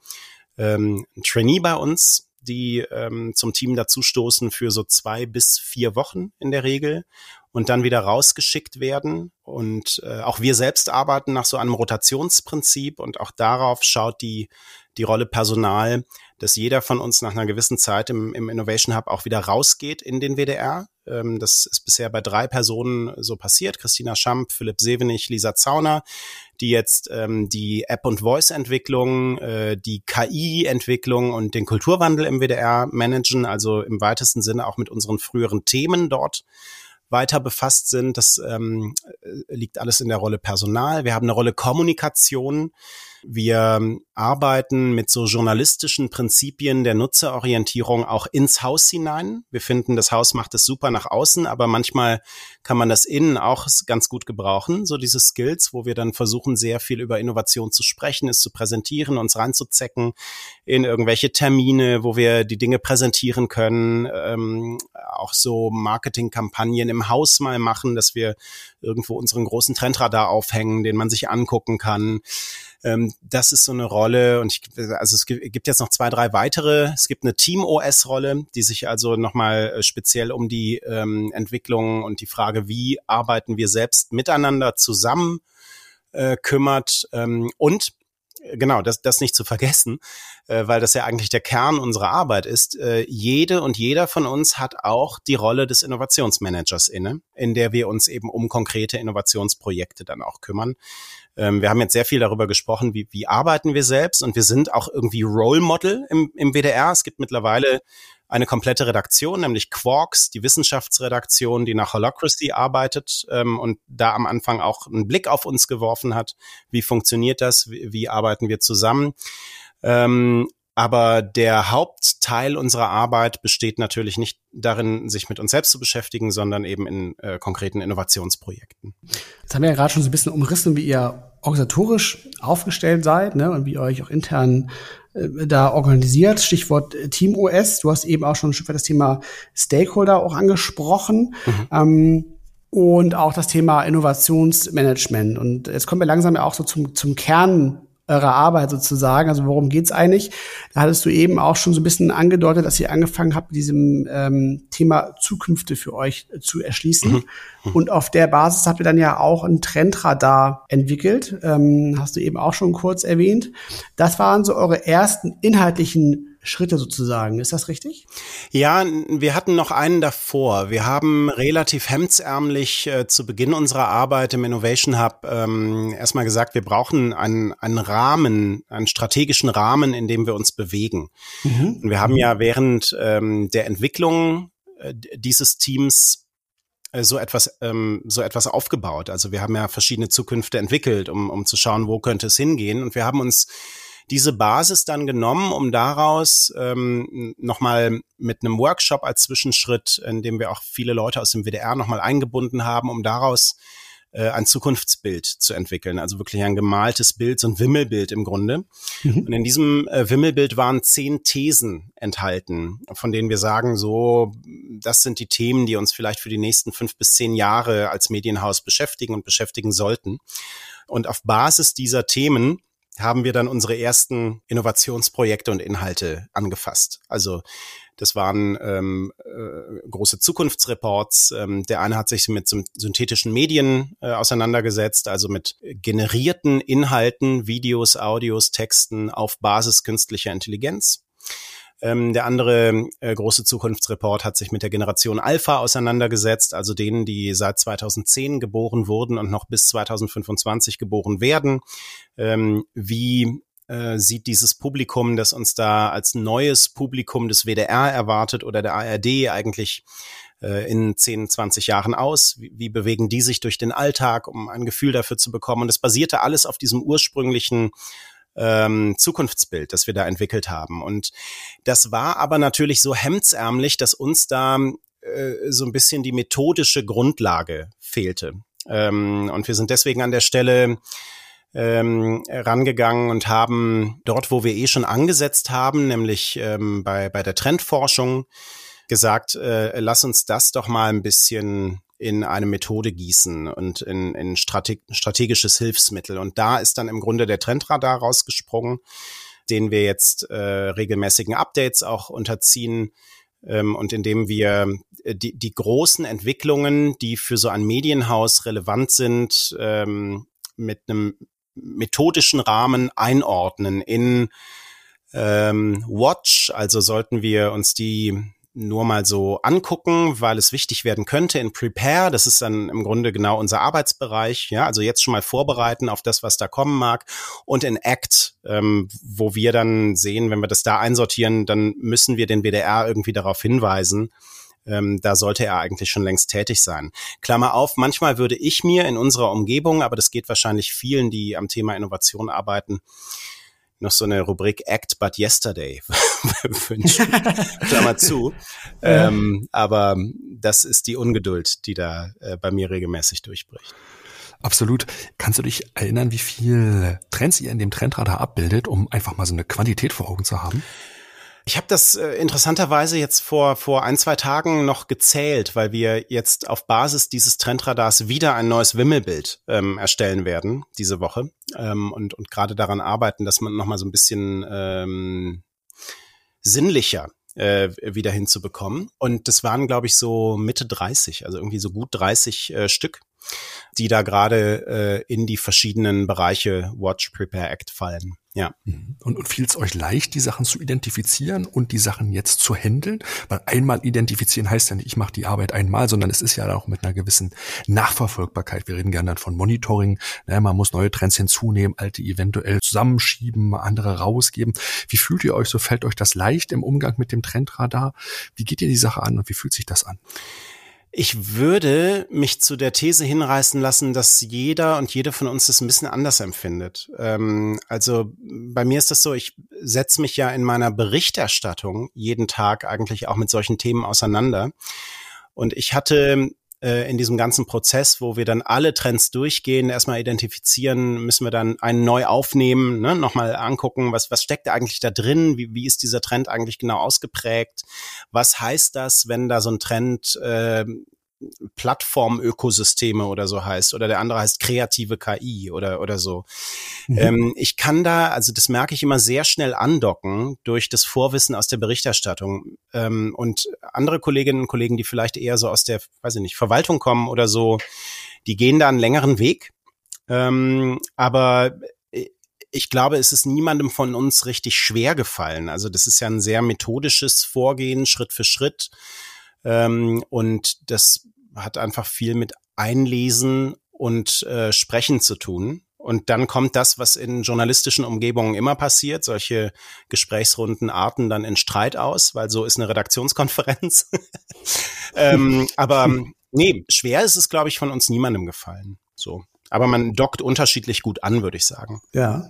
ähm, ein Trainee bei uns, die ähm, zum Team dazustoßen für so zwei bis vier Wochen in der Regel und dann wieder rausgeschickt werden. Und äh, auch wir selbst arbeiten nach so einem Rotationsprinzip und auch darauf schaut die, die Rolle Personal, dass jeder von uns nach einer gewissen Zeit im, im Innovation Hub auch wieder rausgeht in den WDR. Ähm, das ist bisher bei drei Personen so passiert. Christina Schamp, Philipp Sevenich, Lisa Zauner, die jetzt ähm, die App- und Voice-Entwicklung, äh, die KI-Entwicklung und den Kulturwandel im WDR managen, also im weitesten Sinne auch mit unseren früheren Themen dort weiter befasst sind. Das ähm, liegt alles in der Rolle Personal. Wir haben eine Rolle Kommunikation. Wir arbeiten mit so journalistischen Prinzipien der Nutzerorientierung auch ins Haus hinein. Wir finden, das Haus macht es super nach außen, aber manchmal kann man das innen auch ganz gut gebrauchen, so diese Skills, wo wir dann versuchen, sehr viel über Innovation zu sprechen, es zu präsentieren, uns reinzuzecken in irgendwelche Termine, wo wir die Dinge präsentieren können, ähm, auch so Marketingkampagnen im Haus mal machen, dass wir irgendwo unseren großen Trendradar aufhängen, den man sich angucken kann. Ähm, das ist so eine Rolle und ich, also es gibt jetzt noch zwei, drei weitere. Es gibt eine Team-OS-Rolle, die sich also nochmal äh, speziell um die ähm, Entwicklung und die Frage, wie arbeiten wir selbst miteinander zusammen äh, kümmert. Ähm, und genau, das, das nicht zu vergessen, äh, weil das ja eigentlich der Kern unserer Arbeit ist. Äh, jede und jeder von uns hat auch die Rolle des Innovationsmanagers inne, in der wir uns eben um konkrete Innovationsprojekte dann auch kümmern. Ähm, wir haben jetzt sehr viel darüber gesprochen, wie, wie arbeiten wir selbst und wir sind auch irgendwie Role Model im, im WDR. Es gibt mittlerweile eine komplette Redaktion, nämlich Quarks, die Wissenschaftsredaktion, die nach Holacracy arbeitet ähm, und da am Anfang auch einen Blick auf uns geworfen hat. Wie funktioniert das? Wie, wie arbeiten wir zusammen? Ähm, aber der Hauptteil unserer Arbeit besteht natürlich nicht darin, sich mit uns selbst zu beschäftigen, sondern eben in äh, konkreten Innovationsprojekten. Jetzt haben wir ja gerade schon so ein bisschen umrissen, wie ihr organisatorisch aufgestellt seid ne, und wie ihr euch auch intern äh, da organisiert. Stichwort äh, Team OS. Du hast eben auch schon ein Stück weit das Thema Stakeholder auch angesprochen. Mhm. Ähm, und auch das Thema Innovationsmanagement. Und jetzt kommen wir langsam ja auch so zum, zum Kern eurer Arbeit sozusagen. Also worum geht's eigentlich? Da hattest du eben auch schon so ein bisschen angedeutet, dass ihr angefangen habt, mit diesem ähm, Thema Zukünfte für euch zu erschließen. Mhm. mhm. Und auf der Basis habt ihr dann ja auch ein Trendradar entwickelt. Ähm, hast du eben auch schon kurz erwähnt. Das waren so eure ersten inhaltlichen Schritte sozusagen. Ist das richtig? Ja, wir hatten noch einen davor. Wir haben relativ hemdsärmlich äh, zu Beginn unserer Arbeit im Innovation Hub ähm, erstmal gesagt, wir brauchen einen, einen Rahmen, einen strategischen Rahmen, in dem wir uns bewegen. Mhm. Und wir haben ja während ähm, der Entwicklung äh, dieses Teams äh, so etwas ähm, so etwas aufgebaut. Also wir haben ja verschiedene Zukünfte entwickelt, um um zu schauen, wo könnte es hingehen. Und wir haben uns diese Basis dann genommen, um daraus ähm, nochmal mit einem Workshop als Zwischenschritt, in dem wir auch viele Leute aus dem WDR nochmal eingebunden haben, um daraus äh, ein Zukunftsbild zu entwickeln. Also wirklich ein gemaltes Bild, so ein Wimmelbild im Grunde. Mhm. Und in diesem äh, Wimmelbild waren zehn Thesen enthalten, von denen wir sagen, so, das sind die Themen, die uns vielleicht für die nächsten fünf bis zehn Jahre als Medienhaus beschäftigen und beschäftigen sollten. Und auf Basis dieser Themen haben wir dann unsere ersten Innovationsprojekte und Inhalte angefasst. Also das waren ähm, äh, große Zukunftsreports. Ähm, der eine hat sich mit synthetischen Medien äh, auseinandergesetzt, also mit generierten Inhalten, Videos, Audios, Texten auf Basis künstlicher Intelligenz. Ähm, der andere äh, große Zukunftsreport hat sich mit der Generation Alpha auseinandergesetzt, also denen, die seit 2010 geboren wurden und noch bis 2025 geboren werden. Ähm, wie äh, sieht dieses Publikum, das uns da als neues Publikum des WDR erwartet oder der ARD eigentlich äh, in 10, 20 Jahren aus? Wie, wie bewegen die sich durch den Alltag, um ein Gefühl dafür zu bekommen? Und es basierte alles auf diesem ursprünglichen ähm, Zukunftsbild, das wir da entwickelt haben. Und das war aber natürlich so hemdsärmlich, dass uns da äh, so ein bisschen die methodische Grundlage fehlte. Ähm, und wir sind deswegen an der Stelle ähm, rangegangen und haben dort, wo wir eh schon angesetzt haben, nämlich ähm, bei, bei der Trendforschung, gesagt, äh, lass uns das doch mal ein bisschen in eine Methode gießen und in, in Strate strategisches Hilfsmittel. Und da ist dann im Grunde der Trendradar rausgesprungen, den wir jetzt äh, regelmäßigen Updates auch unterziehen ähm, und indem wir äh, die, die großen Entwicklungen, die für so ein Medienhaus relevant sind, ähm, mit einem methodischen Rahmen einordnen in ähm, Watch. Also sollten wir uns die nur mal so angucken, weil es wichtig werden könnte in Prepare. Das ist dann im Grunde genau unser Arbeitsbereich. Ja, also jetzt schon mal vorbereiten auf das, was da kommen mag. Und in Act, ähm, wo wir dann sehen, wenn wir das da einsortieren, dann müssen wir den WDR irgendwie darauf hinweisen, ähm, da sollte er eigentlich schon längst tätig sein. Klammer auf, manchmal würde ich mir in unserer Umgebung, aber das geht wahrscheinlich vielen, die am Thema Innovation arbeiten, noch so eine Rubrik Act But Yesterday wünschen. Klammer zu. Ähm, aber das ist die Ungeduld, die da äh, bei mir regelmäßig durchbricht. Absolut. Kannst du dich erinnern, wie viel Trends ihr in dem Trendradar abbildet, um einfach mal so eine Quantität vor Augen zu haben? Ich habe das äh, interessanterweise jetzt vor, vor ein, zwei Tagen noch gezählt, weil wir jetzt auf Basis dieses Trendradars wieder ein neues Wimmelbild ähm, erstellen werden diese Woche ähm, und, und gerade daran arbeiten, dass man nochmal so ein bisschen ähm, sinnlicher äh, wieder hinzubekommen. Und das waren, glaube ich, so Mitte 30, also irgendwie so gut 30 äh, Stück die da gerade äh, in die verschiedenen Bereiche Watch, Prepare, Act fallen. Ja. Mhm. Und, und fiel es euch leicht, die Sachen zu identifizieren und die Sachen jetzt zu handeln? Weil einmal identifizieren heißt ja nicht, ich mache die Arbeit einmal, sondern es ist ja auch mit einer gewissen Nachverfolgbarkeit. Wir reden gerne dann von Monitoring. Ne, man muss neue Trends hinzunehmen, alte eventuell zusammenschieben, andere rausgeben. Wie fühlt ihr euch so? Fällt euch das leicht im Umgang mit dem Trendradar? Wie geht ihr die Sache an und wie fühlt sich das an? Ich würde mich zu der These hinreißen lassen, dass jeder und jede von uns das ein bisschen anders empfindet. Ähm, also bei mir ist das so, ich setze mich ja in meiner Berichterstattung jeden Tag eigentlich auch mit solchen Themen auseinander. Und ich hatte äh, in diesem ganzen Prozess, wo wir dann alle Trends durchgehen, erstmal identifizieren, müssen wir dann einen neu aufnehmen, ne? nochmal angucken, was, was steckt da eigentlich da drin, wie, wie ist dieser Trend eigentlich genau ausgeprägt, was heißt das, wenn da so ein Trend äh, Plattformökosysteme oder so heißt oder der andere heißt kreative KI oder oder so. Mhm. Ähm, ich kann da, also das merke ich immer sehr schnell andocken durch das Vorwissen aus der Berichterstattung ähm, und andere Kolleginnen und Kollegen, die vielleicht eher so aus der, weiß ich nicht, Verwaltung kommen oder so, die gehen da einen längeren Weg. Ähm, aber ich glaube, es ist niemandem von uns richtig schwer gefallen. Also das ist ja ein sehr methodisches Vorgehen, Schritt für Schritt. Ähm, und das hat einfach viel mit Einlesen und äh, Sprechen zu tun. Und dann kommt das, was in journalistischen Umgebungen immer passiert. Solche Gesprächsrunden arten dann in Streit aus, weil so ist eine Redaktionskonferenz. ähm, aber nee, schwer ist es, glaube ich, von uns niemandem gefallen. So aber man dockt unterschiedlich gut an, würde ich sagen. Ja.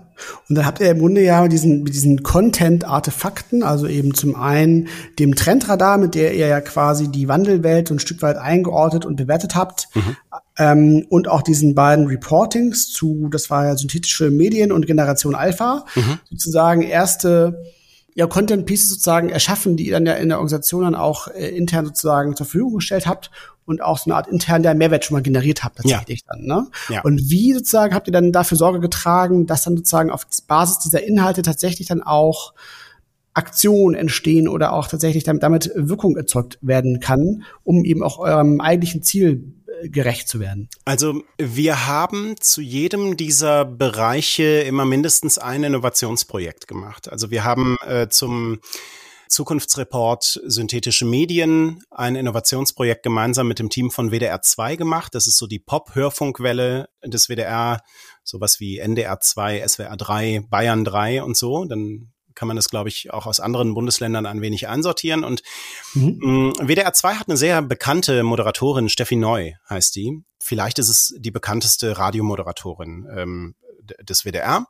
Und dann habt ihr im Grunde ja mit diesen, diesen Content-Artefakten, also eben zum einen dem Trendradar, mit der ihr ja quasi die Wandelwelt so ein Stück weit eingeordnet und bewertet habt, mhm. ähm, und auch diesen beiden Reportings zu, das war ja synthetische Medien und Generation Alpha, mhm. sozusagen erste ja, Content Pieces sozusagen erschaffen, die ihr dann ja in der Organisation dann auch äh, intern sozusagen zur Verfügung gestellt habt und auch so eine Art intern der Mehrwert schon mal generiert habt tatsächlich ja. dann. Ne? Ja. Und wie sozusagen habt ihr dann dafür Sorge getragen, dass dann sozusagen auf Basis dieser Inhalte tatsächlich dann auch Aktionen entstehen oder auch tatsächlich damit, damit Wirkung erzeugt werden kann, um eben auch eurem eigentlichen Ziel gerecht zu werden? Also wir haben zu jedem dieser Bereiche immer mindestens ein Innovationsprojekt gemacht. Also wir haben äh, zum Zukunftsreport Synthetische Medien, ein Innovationsprojekt gemeinsam mit dem Team von WDR 2 gemacht. Das ist so die Pop-Hörfunkwelle des WDR, sowas wie NDR 2, SWR 3, Bayern 3 und so. Dann kann man das, glaube ich, auch aus anderen Bundesländern ein wenig einsortieren. Und mhm. WDR 2 hat eine sehr bekannte Moderatorin, Steffi Neu heißt die. Vielleicht ist es die bekannteste Radiomoderatorin ähm, des WDR.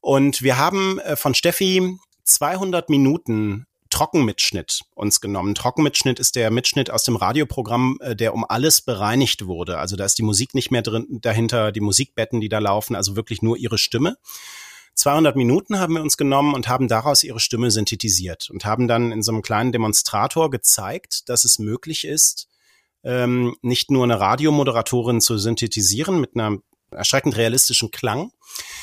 Und wir haben äh, von Steffi 200 Minuten Trockenmitschnitt uns genommen. Trockenmitschnitt ist der Mitschnitt aus dem Radioprogramm, äh, der um alles bereinigt wurde. Also da ist die Musik nicht mehr drin dahinter, die Musikbetten, die da laufen, also wirklich nur ihre Stimme. 200 Minuten haben wir uns genommen und haben daraus ihre Stimme synthetisiert und haben dann in so einem kleinen Demonstrator gezeigt, dass es möglich ist, ähm, nicht nur eine Radiomoderatorin zu synthetisieren mit einer erschreckend realistischen Klang,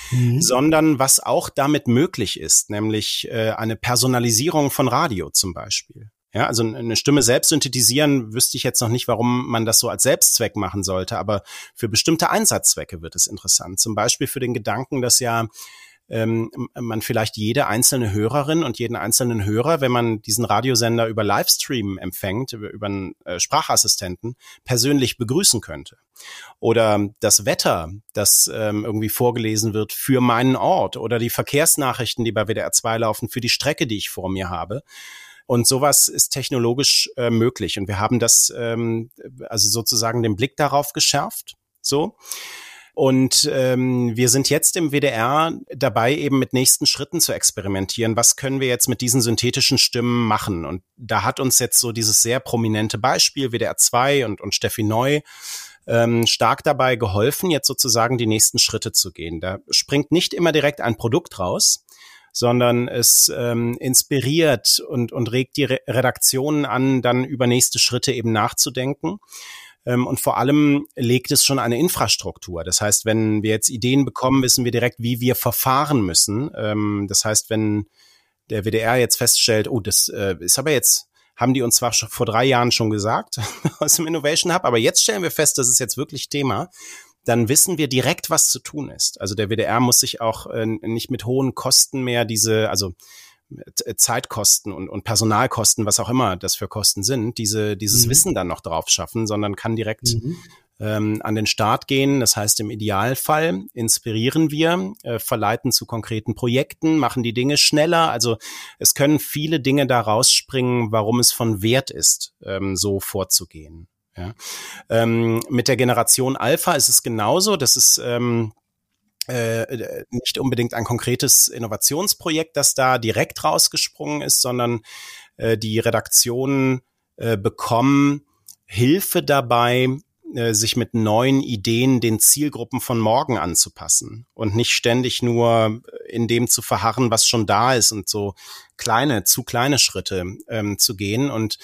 mhm. sondern was auch damit möglich ist, nämlich äh, eine Personalisierung von Radio zum Beispiel. Ja, also eine Stimme selbst synthetisieren, wüsste ich jetzt noch nicht, warum man das so als Selbstzweck machen sollte, aber für bestimmte Einsatzzwecke wird es interessant. Zum Beispiel für den Gedanken, dass ja ähm, man vielleicht jede einzelne Hörerin und jeden einzelnen Hörer, wenn man diesen Radiosender über Livestream empfängt, über, über einen äh, Sprachassistenten, persönlich begrüßen könnte. Oder das Wetter, das ähm, irgendwie vorgelesen wird für meinen Ort oder die Verkehrsnachrichten, die bei WDR 2 laufen, für die Strecke, die ich vor mir habe Und sowas ist technologisch äh, möglich. Und wir haben das, ähm, also sozusagen den Blick darauf geschärft. So. Und ähm, wir sind jetzt im WDR dabei, eben mit nächsten Schritten zu experimentieren. Was können wir jetzt mit diesen synthetischen Stimmen machen? Und da hat uns jetzt so dieses sehr prominente Beispiel WDR 2 und, und Steffi Neu ähm, stark dabei geholfen, jetzt sozusagen die nächsten Schritte zu gehen. Da springt nicht immer direkt ein Produkt raus, sondern es ähm, inspiriert und, und regt die Re Redaktionen an, dann über nächste Schritte eben nachzudenken. Ähm, und vor allem legt es schon eine Infrastruktur. Das heißt, wenn wir jetzt Ideen bekommen, wissen wir direkt, wie wir verfahren müssen. Ähm, das heißt, wenn der WDR jetzt feststellt, oh, das äh, ist aber jetzt, haben die uns zwar schon vor drei Jahren schon gesagt aus dem Innovation Hub, aber jetzt stellen wir fest, das ist jetzt wirklich Thema dann wissen wir direkt, was zu tun ist. Also der WDR muss sich auch äh, nicht mit hohen Kosten mehr diese, also Zeitkosten und, und Personalkosten, was auch immer das für Kosten sind, diese, dieses mhm. Wissen dann noch drauf schaffen, sondern kann direkt mhm. ähm, an den Start gehen. Das heißt, im Idealfall inspirieren wir, äh, verleiten zu konkreten Projekten, machen die Dinge schneller. Also es können viele Dinge da rausspringen, warum es von Wert ist, ähm, so vorzugehen. Ja. Ähm, mit der Generation Alpha ist es genauso. Das ist ähm, äh, nicht unbedingt ein konkretes Innovationsprojekt, das da direkt rausgesprungen ist, sondern äh, die Redaktionen äh, bekommen Hilfe dabei, äh, sich mit neuen Ideen den Zielgruppen von morgen anzupassen und nicht ständig nur in dem zu verharren, was schon da ist und so kleine, zu kleine Schritte ähm, zu gehen. Und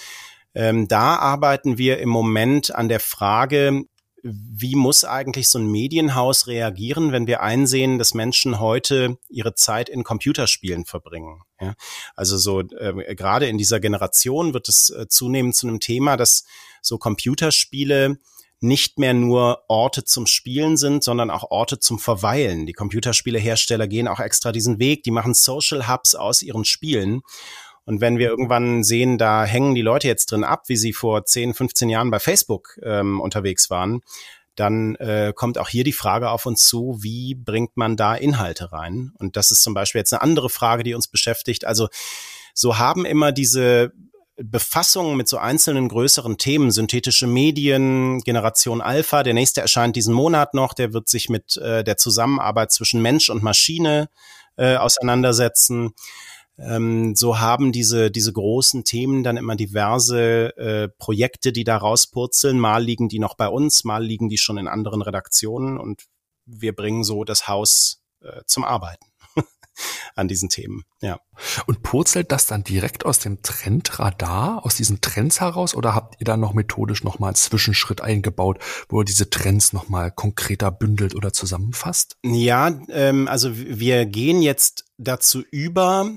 ähm, da arbeiten wir im Moment an der Frage, wie muss eigentlich so ein Medienhaus reagieren, wenn wir einsehen, dass Menschen heute ihre Zeit in Computerspielen verbringen? Ja? Also so äh, gerade in dieser Generation wird es äh, zunehmend zu einem Thema, dass so Computerspiele nicht mehr nur Orte zum Spielen sind, sondern auch Orte zum Verweilen. Die Computerspielehersteller gehen auch extra diesen Weg, die machen Social Hubs aus ihren Spielen. Und wenn wir irgendwann sehen, da hängen die Leute jetzt drin ab, wie sie vor 10, 15 Jahren bei Facebook ähm, unterwegs waren, dann äh, kommt auch hier die Frage auf uns zu, wie bringt man da Inhalte rein? Und das ist zum Beispiel jetzt eine andere Frage, die uns beschäftigt. Also so haben immer diese Befassung mit so einzelnen größeren Themen, synthetische Medien, Generation Alpha, der nächste erscheint diesen Monat noch, der wird sich mit äh, der Zusammenarbeit zwischen Mensch und Maschine äh, auseinandersetzen. Ähm, so haben diese, diese großen Themen dann immer diverse äh, Projekte, die da rauspurzeln. Mal liegen die noch bei uns, mal liegen die schon in anderen Redaktionen und wir bringen so das Haus äh, zum Arbeiten an diesen Themen. Ja. Und purzelt das dann direkt aus dem Trendradar, aus diesen Trends heraus, oder habt ihr da noch methodisch nochmal einen Zwischenschritt eingebaut, wo ihr diese Trends nochmal konkreter bündelt oder zusammenfasst? Ja, ähm, also wir gehen jetzt dazu über,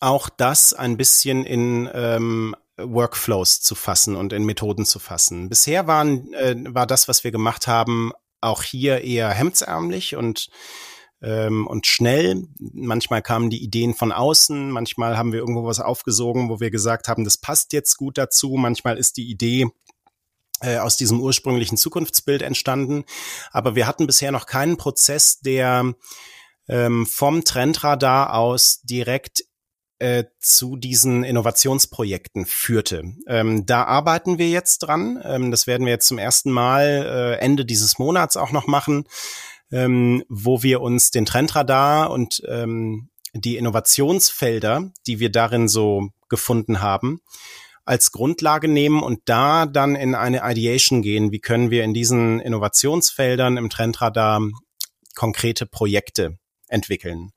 auch das ein bisschen in ähm, Workflows zu fassen und in Methoden zu fassen. Bisher waren, äh, war das, was wir gemacht haben, auch hier eher hemdsärmlich und ähm, und schnell. Manchmal kamen die Ideen von außen, manchmal haben wir irgendwo was aufgesogen, wo wir gesagt haben, das passt jetzt gut dazu. Manchmal ist die Idee äh, aus diesem ursprünglichen Zukunftsbild entstanden. Aber wir hatten bisher noch keinen Prozess, der ähm, vom Trendradar aus direkt äh, zu diesen Innovationsprojekten führte. Ähm, da arbeiten wir jetzt dran. Ähm, das werden wir jetzt zum ersten Mal äh, Ende dieses Monats auch noch machen, ähm, wo wir uns den Trendradar und ähm, die Innovationsfelder, die wir darin so gefunden haben, als Grundlage nehmen und da dann in eine Ideation gehen. Wie können wir in diesen Innovationsfeldern im Trendradar konkrete Projekte entwickeln?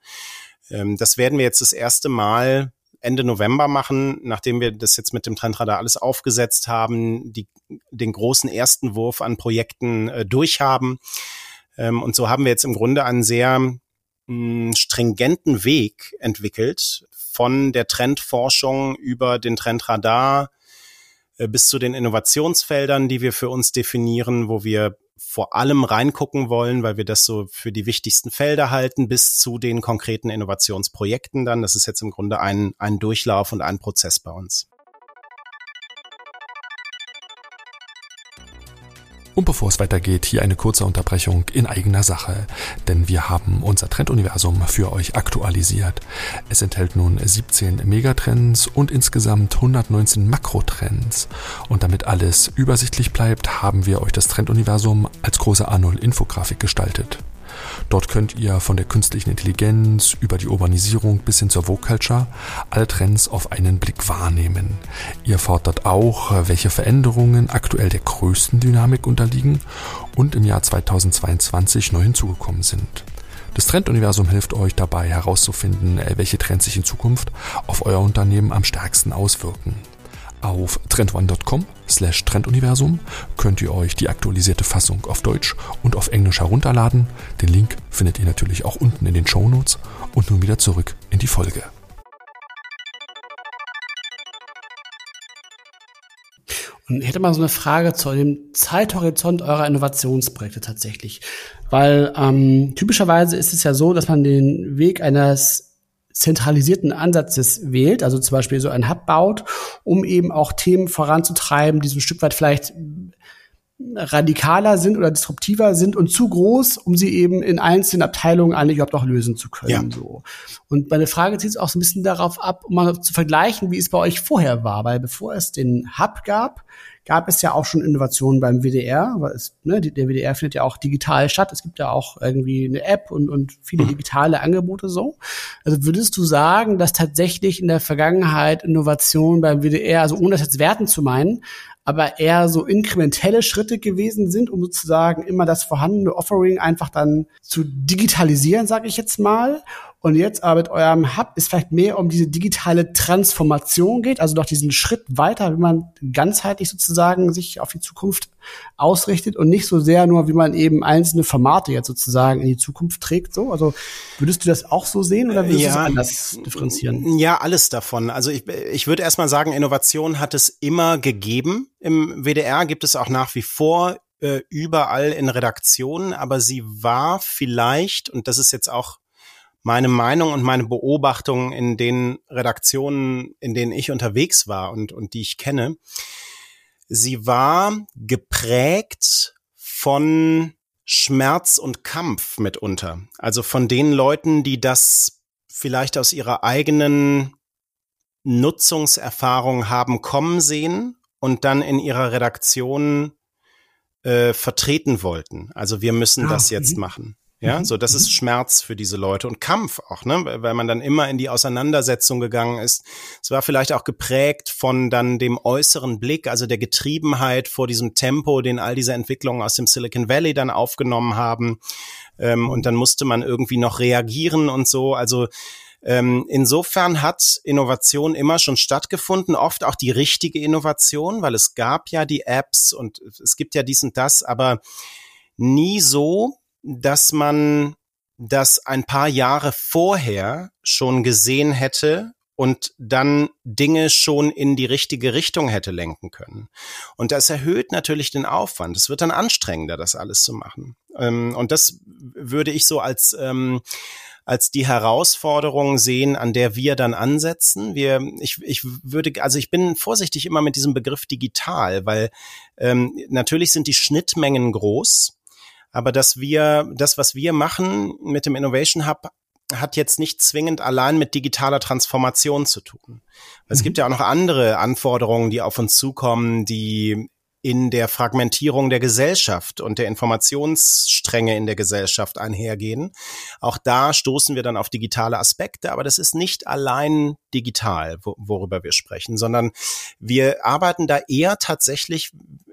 Ähm, das werden wir jetzt das erste Mal Ende November machen, nachdem wir das jetzt mit dem Trendradar alles aufgesetzt haben, die, den großen ersten Wurf an Projekten äh, durchhaben. Ähm, und so haben wir jetzt im Grunde einen sehr mh, hm, stringenten Weg entwickelt von der Trendforschung über den Trendradar äh, bis zu den Innovationsfeldern, die wir für uns definieren, wo wir vor allem reingucken wollen, weil wir das so für die wichtigsten Felder halten, bis zu den konkreten Innovationsprojekten dann. Das ist jetzt im Grunde ein, ein Durchlauf und ein Prozess bei uns. Und bevor es weitergeht, hier eine kurze Unterbrechung in eigener Sache, denn wir haben unser Trenduniversum für euch aktualisiert. Es enthält nun 17 Megatrends und insgesamt 119 Makrotrends. Und damit alles übersichtlich bleibt, haben wir euch das Trenduniversum als große A0-Infografik gestaltet. Dort könnt ihr von der künstlichen Intelligenz über die Urbanisierung bis hin zur Vogue Culture alle Trends auf einen Blick wahrnehmen. Ihr fordert auch, welche Veränderungen aktuell der größten Dynamik unterliegen und im Jahr 2022 neu hinzugekommen sind. Das Trenduniversum hilft euch dabei herauszufinden, welche Trends sich in Zukunft auf euer Unternehmen am stärksten auswirken. Auf trendone.com slash trenduniversum könnt ihr euch die aktualisierte Fassung auf Deutsch und auf Englisch herunterladen. Den Link findet ihr natürlich auch unten in den Show Notes und nun wieder zurück in die Folge. Und ich hätte mal so eine Frage zu dem Zeithorizont eurer Innovationsprojekte tatsächlich. Weil ähm, typischerweise ist es ja so, dass man den Weg eines zentralisierten Ansatzes wählt, also zum Beispiel so ein Hub baut, um eben auch Themen voranzutreiben, die so ein Stück weit vielleicht radikaler sind oder disruptiver sind und zu groß, um sie eben in einzelnen Abteilungen eigentlich überhaupt auch lösen zu können. Ja. So. Und meine Frage zieht auch so ein bisschen darauf ab, um mal zu vergleichen, wie es bei euch vorher war, weil bevor es den Hub gab, gab es ja auch schon Innovationen beim WDR. Aber es, ne, der WDR findet ja auch digital statt. Es gibt ja auch irgendwie eine App und, und viele mhm. digitale Angebote so. Also würdest du sagen, dass tatsächlich in der Vergangenheit Innovationen beim WDR, also ohne das jetzt werten zu meinen, aber eher so inkrementelle Schritte gewesen sind, um sozusagen immer das vorhandene Offering einfach dann zu digitalisieren, sage ich jetzt mal. Und jetzt aber mit eurem Hub ist vielleicht mehr um diese digitale Transformation geht, also doch diesen Schritt weiter, wie man ganzheitlich sozusagen sich auf die Zukunft ausrichtet und nicht so sehr nur, wie man eben einzelne Formate jetzt sozusagen in die Zukunft trägt. So, also würdest du das auch so sehen oder würdest ja, du es anders differenzieren? Ja, alles davon. Also ich, ich würde erstmal sagen, Innovation hat es immer gegeben. Im WDR gibt es auch nach wie vor äh, überall in Redaktionen, aber sie war vielleicht, und das ist jetzt auch meine Meinung und meine Beobachtungen in den Redaktionen, in denen ich unterwegs war und, und die ich kenne. Sie war geprägt von Schmerz und Kampf mitunter. Also von den Leuten, die das vielleicht aus ihrer eigenen Nutzungserfahrung haben kommen sehen und dann in ihrer Redaktion äh, vertreten wollten. Also wir müssen ah, das jetzt mhm. machen. Ja, mhm. so das ist mhm. Schmerz für diese Leute und Kampf auch, ne, weil man dann immer in die Auseinandersetzung gegangen ist. Es war vielleicht auch geprägt von dann dem äußeren Blick, also der Getriebenheit vor diesem Tempo, den all diese Entwicklungen aus dem Silicon Valley dann aufgenommen haben. Ähm, und dann musste man irgendwie noch reagieren und so. Also ähm, insofern hat Innovation immer schon stattgefunden, oft auch die richtige Innovation, weil es gab ja die Apps und es gibt ja dies und das, aber nie so, dass man das ein paar Jahre vorher schon gesehen hätte und dann Dinge schon in die richtige Richtung hätte lenken können. Und das erhöht natürlich den Aufwand. Es wird dann anstrengender, das alles zu machen. Ähm, und das würde ich so als ähm, als die Herausforderung sehen, an der wir dann ansetzen. Wir, ich, ich würde, also ich bin vorsichtig immer mit diesem Begriff digital, weil ähm, natürlich sind die Schnittmengen groß aber dass wir, das, was wir machen mit dem Innovation Hub, hat jetzt nicht zwingend allein mit digitaler Transformation zu tun. Es mhm. gibt ja auch noch andere Anforderungen, die auf uns zukommen, die in der Fragmentierung der Gesellschaft und der Informationsstränge in der Gesellschaft einhergehen. Auch da stoßen wir dann auf digitale Aspekte, aber das ist nicht allein digital, worüber wir sprechen, sondern wir arbeiten da eher tatsächlich,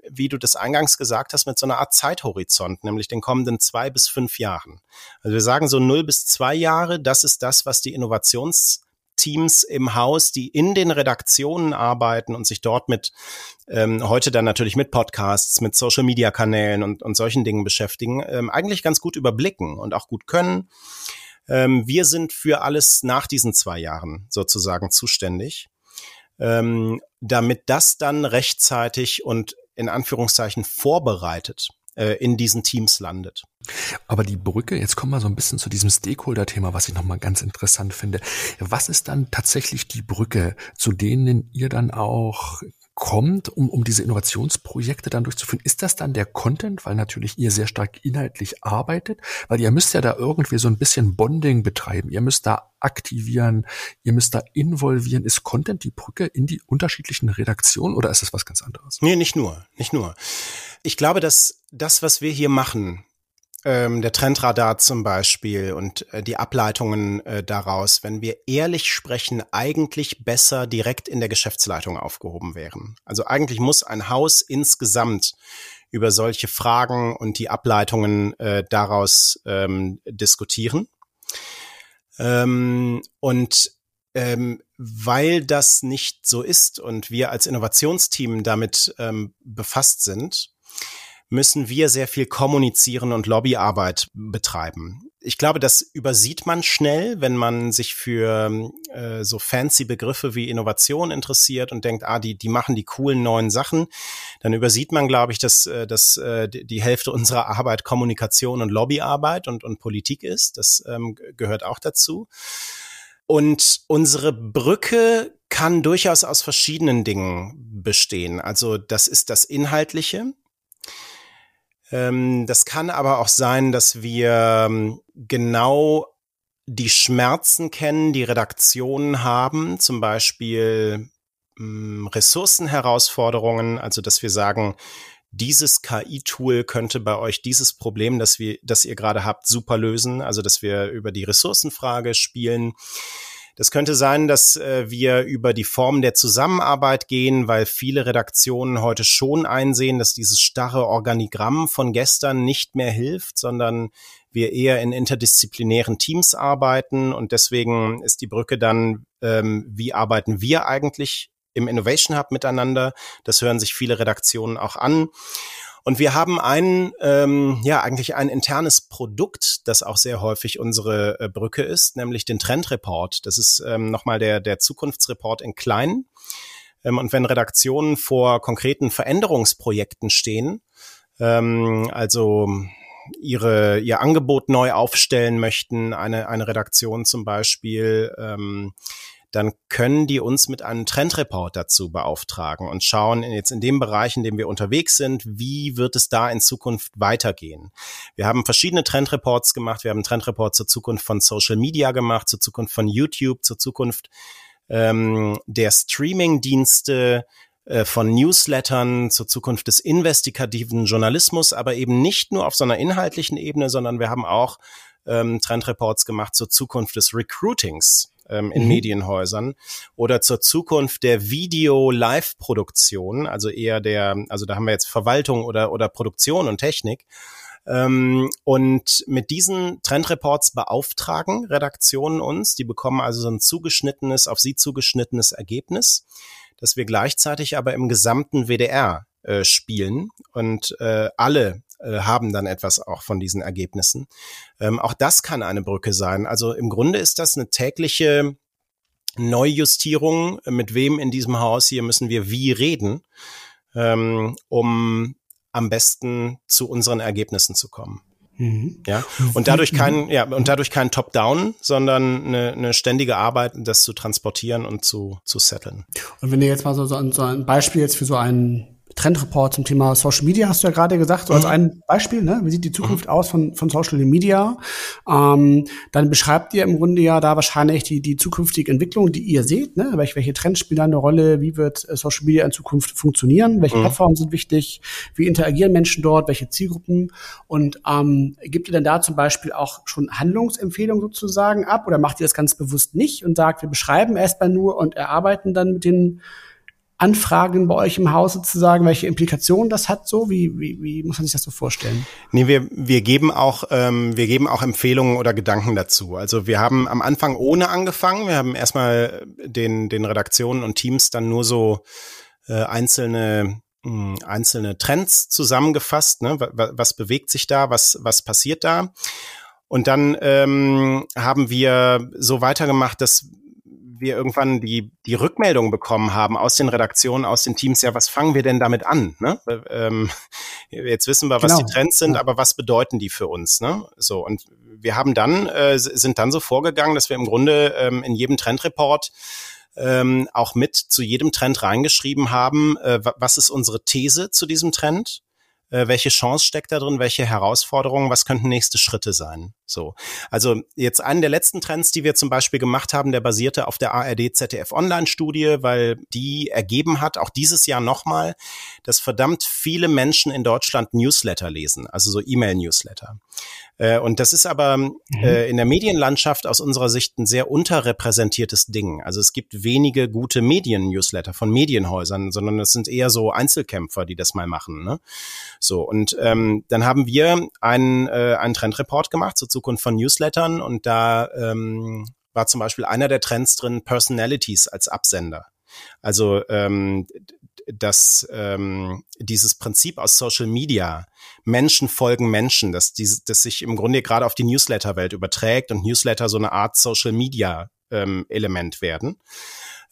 wie du das eingangs gesagt hast, mit so einer Art Zeithorizont, nämlich den kommenden zwei bis fünf Jahren. Also wir sagen so null bis zwei Jahre, das ist das, was die Innovations Teams im Haus, die in den Redaktionen arbeiten und sich dort mit ähm, heute dann natürlich mit Podcasts, mit Social Media Kanälen und, und solchen Dingen beschäftigen, ähm, eigentlich ganz gut überblicken und auch gut können. Ähm, wir sind für alles nach diesen zwei Jahren sozusagen zuständig, ähm, damit das dann rechtzeitig und in Anführungszeichen vorbereitet äh, in diesen Teams landet. Aber die Brücke, jetzt kommen wir so ein bisschen zu diesem Stakeholder-Thema, was ich nochmal ganz interessant finde. Was ist dann tatsächlich die Brücke, zu denen ihr dann auch kommt, um, um diese Innovationsprojekte dann durchzuführen, ist das dann der Content, weil natürlich ihr sehr stark inhaltlich arbeitet, weil ihr müsst ja da irgendwie so ein bisschen Bonding betreiben, ihr müsst da aktivieren, ihr müsst da involvieren. Ist Content die Brücke in die unterschiedlichen Redaktionen oder ist das was ganz anderes? Nee, nicht nur, nicht nur. Ich glaube, dass das, was wir hier machen, ähm, der Trendradar zum Beispiel und äh, die Ableitungen äh, daraus, wenn wir ehrlich sprechen, eigentlich besser direkt in der Geschäftsleitung aufgehoben wären. Also eigentlich muss ein Haus insgesamt über solche Fragen und die Ableitungen äh, daraus ähm, diskutieren. Ähm, und ähm, weil das nicht so ist und wir als Innovationsteam damit ähm, befasst sind, müssen wir sehr viel kommunizieren und Lobbyarbeit betreiben. Ich glaube, das übersieht man schnell, wenn man sich für äh, so fancy Begriffe wie Innovation interessiert und denkt, ah, die, die machen die coolen neuen Sachen. Dann übersieht man, glaube ich, dass, äh, dass äh, die Hälfte unserer Arbeit Kommunikation und Lobbyarbeit und, und Politik ist. Das ähm, gehört auch dazu. Und unsere Brücke kann durchaus aus verschiedenen Dingen bestehen. Also das ist das Inhaltliche. Ähm, das kann aber auch sein, dass wir ähm, genau die Schmerzen kennen, die Redaktionen haben, zum Beispiel ähm, Ressourcenherausforderungen, also dass wir sagen, dieses KI-Tool könnte bei euch dieses Problem, das wir, das ihr gerade habt, super lösen. Also dass wir über die Ressourcenfrage spielen. Das könnte sein, dass äh, wir über die Form der Zusammenarbeit gehen, weil viele Redaktionen heute schon einsehen, dass dieses starre Organigramm von gestern nicht mehr hilft, sondern wir eher in interdisziplinären Teams arbeiten. Und deswegen ist die Brücke dann, ähm, wie arbeiten wir eigentlich im Innovation Hub miteinander? Das hören sich viele Redaktionen auch an. Und wir haben ein, ähm, ja, eigentlich ein internes Produkt, das auch sehr häufig unsere äh, Brücke ist, nämlich den Trendreport. Das ist ähm, nochmal der, der Zukunftsreport in klein. Ähm, und wenn Redaktionen vor konkreten Veränderungsprojekten stehen, ähm, also ihre, ihr Angebot neu aufstellen möchten, eine, eine Redaktion zum Beispiel, ähm, dann können die uns mit einem Trendreport dazu beauftragen und schauen jetzt in dem Bereich, in dem wir unterwegs sind, wie wird es da in Zukunft weitergehen. Wir haben verschiedene Trendreports gemacht. Wir haben einen Trendreport zur Zukunft von Social Media gemacht, zur Zukunft von YouTube, zur Zukunft ähm, der Streaming-Dienste, äh, von Newslettern zur Zukunft des investigativen Journalismus, aber eben nicht nur auf so einer inhaltlichen Ebene, sondern wir haben auch ähm, Trendreports gemacht zur Zukunft des Recruitings ähm, in mhm. Medienhäusern oder zur Zukunft der Video-Live-Produktion, also eher der, also da haben wir jetzt Verwaltung oder, oder Produktion und Technik. Ähm, und mit diesen Trendreports beauftragen Redaktionen uns, die bekommen also so ein zugeschnittenes, auf sie zugeschnittenes Ergebnis, das wir gleichzeitig aber im gesamten WDR äh, spielen und äh, alle äh, haben dann etwas auch von diesen Ergebnissen. Ähm, auch das kann eine Brücke sein. Also im Grunde ist das eine tägliche Neujustierung, mit wem in diesem Haus hier müssen wir wie reden, ähm, um am besten zu unseren Ergebnissen zu kommen. Mhm. Ja, und dadurch kein, ja, und dadurch kein Top-Down, sondern eine, eine ständige Arbeit, das zu transportieren und zu, zu setteln. Und wenn ihr jetzt mal so, so ein Beispiel jetzt für so einen Trendreport zum Thema Social Media hast du ja gerade gesagt, so als mhm. ein Beispiel, ne? wie sieht die Zukunft mhm. aus von, von Social Media? Ähm, dann beschreibt ihr im Grunde ja da wahrscheinlich die, die zukünftige Entwicklung, die ihr seht, ne? welche, welche Trends spielen da eine Rolle, wie wird äh, Social Media in Zukunft funktionieren, welche mhm. Plattformen sind wichtig, wie interagieren Menschen dort, welche Zielgruppen und ähm, gibt ihr denn da zum Beispiel auch schon Handlungsempfehlungen sozusagen ab oder macht ihr das ganz bewusst nicht und sagt, wir beschreiben erstmal nur und erarbeiten dann mit den Anfragen bei euch im Haus sozusagen, welche Implikationen das hat so? Wie, wie, wie muss man sich das so vorstellen? Nee, wir, wir geben auch, ähm, wir geben auch Empfehlungen oder Gedanken dazu. Also wir haben am Anfang ohne angefangen. Wir haben erstmal den, den Redaktionen und Teams dann nur so äh, einzelne mh, hm, einzelne Trends zusammengefasst. Ne? Was, was bewegt sich da? Was, was passiert da? Und dann ähm, haben wir so weitergemacht, dass wir irgendwann die, die Rückmeldung bekommen haben aus den Redaktionen, aus den Teams, ja, was fangen wir denn damit an? Ne? Ähm, jetzt wissen wir, was genau. die Trends sind, ja. aber was bedeuten die für uns? Ne? So, und wir haben dann, äh, sind dann so vorgegangen, dass wir im Grunde ähm, in jedem Trendreport ähm, auch mit zu jedem Trend reingeschrieben haben, äh, was ist unsere These zu diesem Trend? Äh, welche Chance steckt da drin, welche Herausforderungen, was könnten nächste Schritte sein? So. Also jetzt einen der letzten Trends, die wir zum Beispiel gemacht haben, der basierte auf der ARD ZDF Online Studie, weil die ergeben hat, auch dieses Jahr nochmal, dass verdammt viele Menschen in Deutschland Newsletter lesen, also so E-Mail-Newsletter. Äh, und das ist aber mhm. äh, in der Medienlandschaft aus unserer Sicht ein sehr unterrepräsentiertes Ding. Also es gibt wenige gute Medien-Newsletter von Medienhäusern, sondern es sind eher so Einzelkämpfer, die das mal machen. Ne? So, und ähm, dann haben wir einen, äh, einen Trendreport gemacht zur Zukunft von Newslettern und da ähm, war zum Beispiel einer der Trends drin, Personalities als Absender. Also ähm, dass ähm, dieses Prinzip aus Social Media, Menschen folgen Menschen, dass, diese, dass sich im Grunde gerade auf die Newsletter-Welt überträgt und Newsletter so eine Art Social Media ähm, Element werden.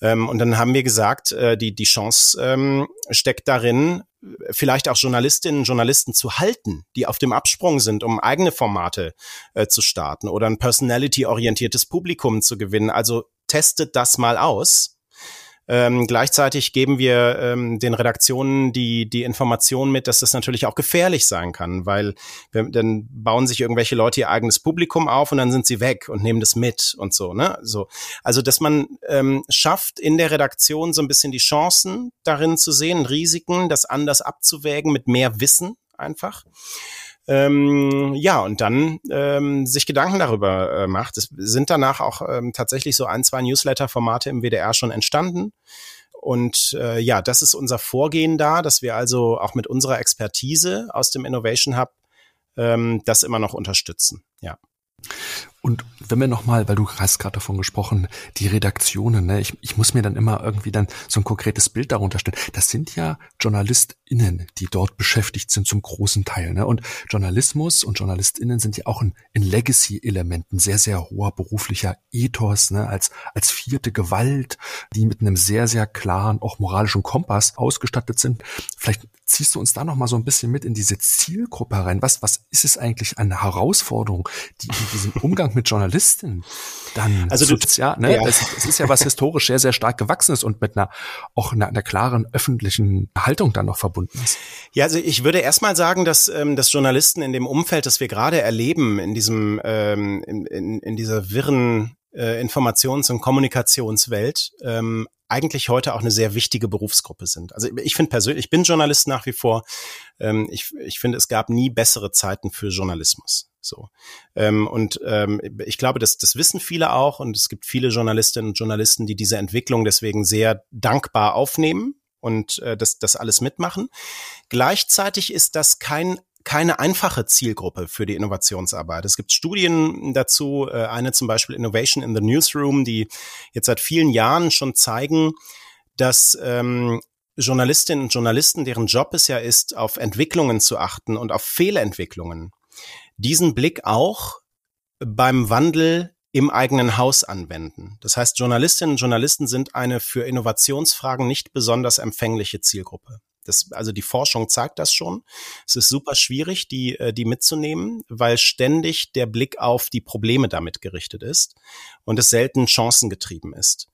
Ähm, und dann haben wir gesagt, äh, die, die Chance ähm, steckt darin, vielleicht auch Journalistinnen und Journalisten zu halten, die auf dem Absprung sind, um eigene Formate äh, zu starten oder ein personality-orientiertes Publikum zu gewinnen. Also testet das mal aus ähm, gleichzeitig geben wir ähm, den Redaktionen die, die Information mit, dass das natürlich auch gefährlich sein kann, weil dann bauen sich irgendwelche Leute ihr eigenes Publikum auf und dann sind sie weg und nehmen das mit und so. Ne? so also, dass man ähm, schafft, in der Redaktion so ein bisschen die Chancen darin zu sehen, Risiken, das anders abzuwägen mit mehr Wissen einfach. Ähm, ja, und dann ähm, sich Gedanken darüber äh, macht. Es sind danach auch ähm, tatsächlich so ein, zwei Newsletter-Formate im WDR schon entstanden. Und äh, ja, das ist unser Vorgehen da, dass wir also auch mit unserer Expertise aus dem Innovation Hub ähm, das immer noch unterstützen. Ja. Und wenn wir nochmal, weil du hast gerade davon gesprochen, die Redaktionen, ne, ich, ich muss mir dann immer irgendwie dann so ein konkretes Bild darunter stellen. Das sind ja JournalistInnen, die dort beschäftigt sind zum großen Teil. Ne? Und Journalismus und JournalistInnen sind ja auch ein, ein Legacy-Element, ein sehr, sehr hoher beruflicher Ethos, ne? als, als vierte Gewalt, die mit einem sehr, sehr klaren, auch moralischen Kompass ausgestattet sind. Vielleicht ziehst du uns da nochmal so ein bisschen mit in diese Zielgruppe rein. Was, was ist es eigentlich eine Herausforderung, die in diesem Umgang mit Journalisten dann also ja, ne? Ja. Es, es, ist ja was historisch sehr, sehr stark gewachsenes und mit einer auch einer, einer klaren öffentlichen Haltung dann noch verbunden ist. Ja, also ich würde erstmal sagen, dass, ähm, dass Journalisten in dem Umfeld, das wir gerade erleben, in diesem ähm, in, in, in dieser wirren äh, Informations- und Kommunikationswelt ähm, eigentlich heute auch eine sehr wichtige Berufsgruppe sind. Also ich finde persönlich, ich bin Journalist nach wie vor. Ähm, ich, ich finde, es gab nie bessere Zeiten für Journalismus. So. Ähm, und ähm, ich glaube, das, das wissen viele auch und es gibt viele Journalistinnen und Journalisten, die diese Entwicklung deswegen sehr dankbar aufnehmen und äh, das, das alles mitmachen. Gleichzeitig ist das kein keine einfache Zielgruppe für die Innovationsarbeit. Es gibt Studien dazu, äh, eine zum Beispiel Innovation in the Newsroom, die jetzt seit vielen Jahren schon zeigen, dass ähm, Journalistinnen und Journalisten, deren Job es ja ist, auf Entwicklungen zu achten und auf Fehlentwicklungen, diesen Blick auch beim Wandel im eigenen Haus anwenden. Das heißt, Journalistinnen und Journalisten sind eine für Innovationsfragen nicht besonders empfängliche Zielgruppe. Das, also die Forschung zeigt das schon. Es ist super schwierig, die, äh, die mitzunehmen, weil ständig der Blick auf die Probleme damit gerichtet ist und es selten chancengetrieben ist.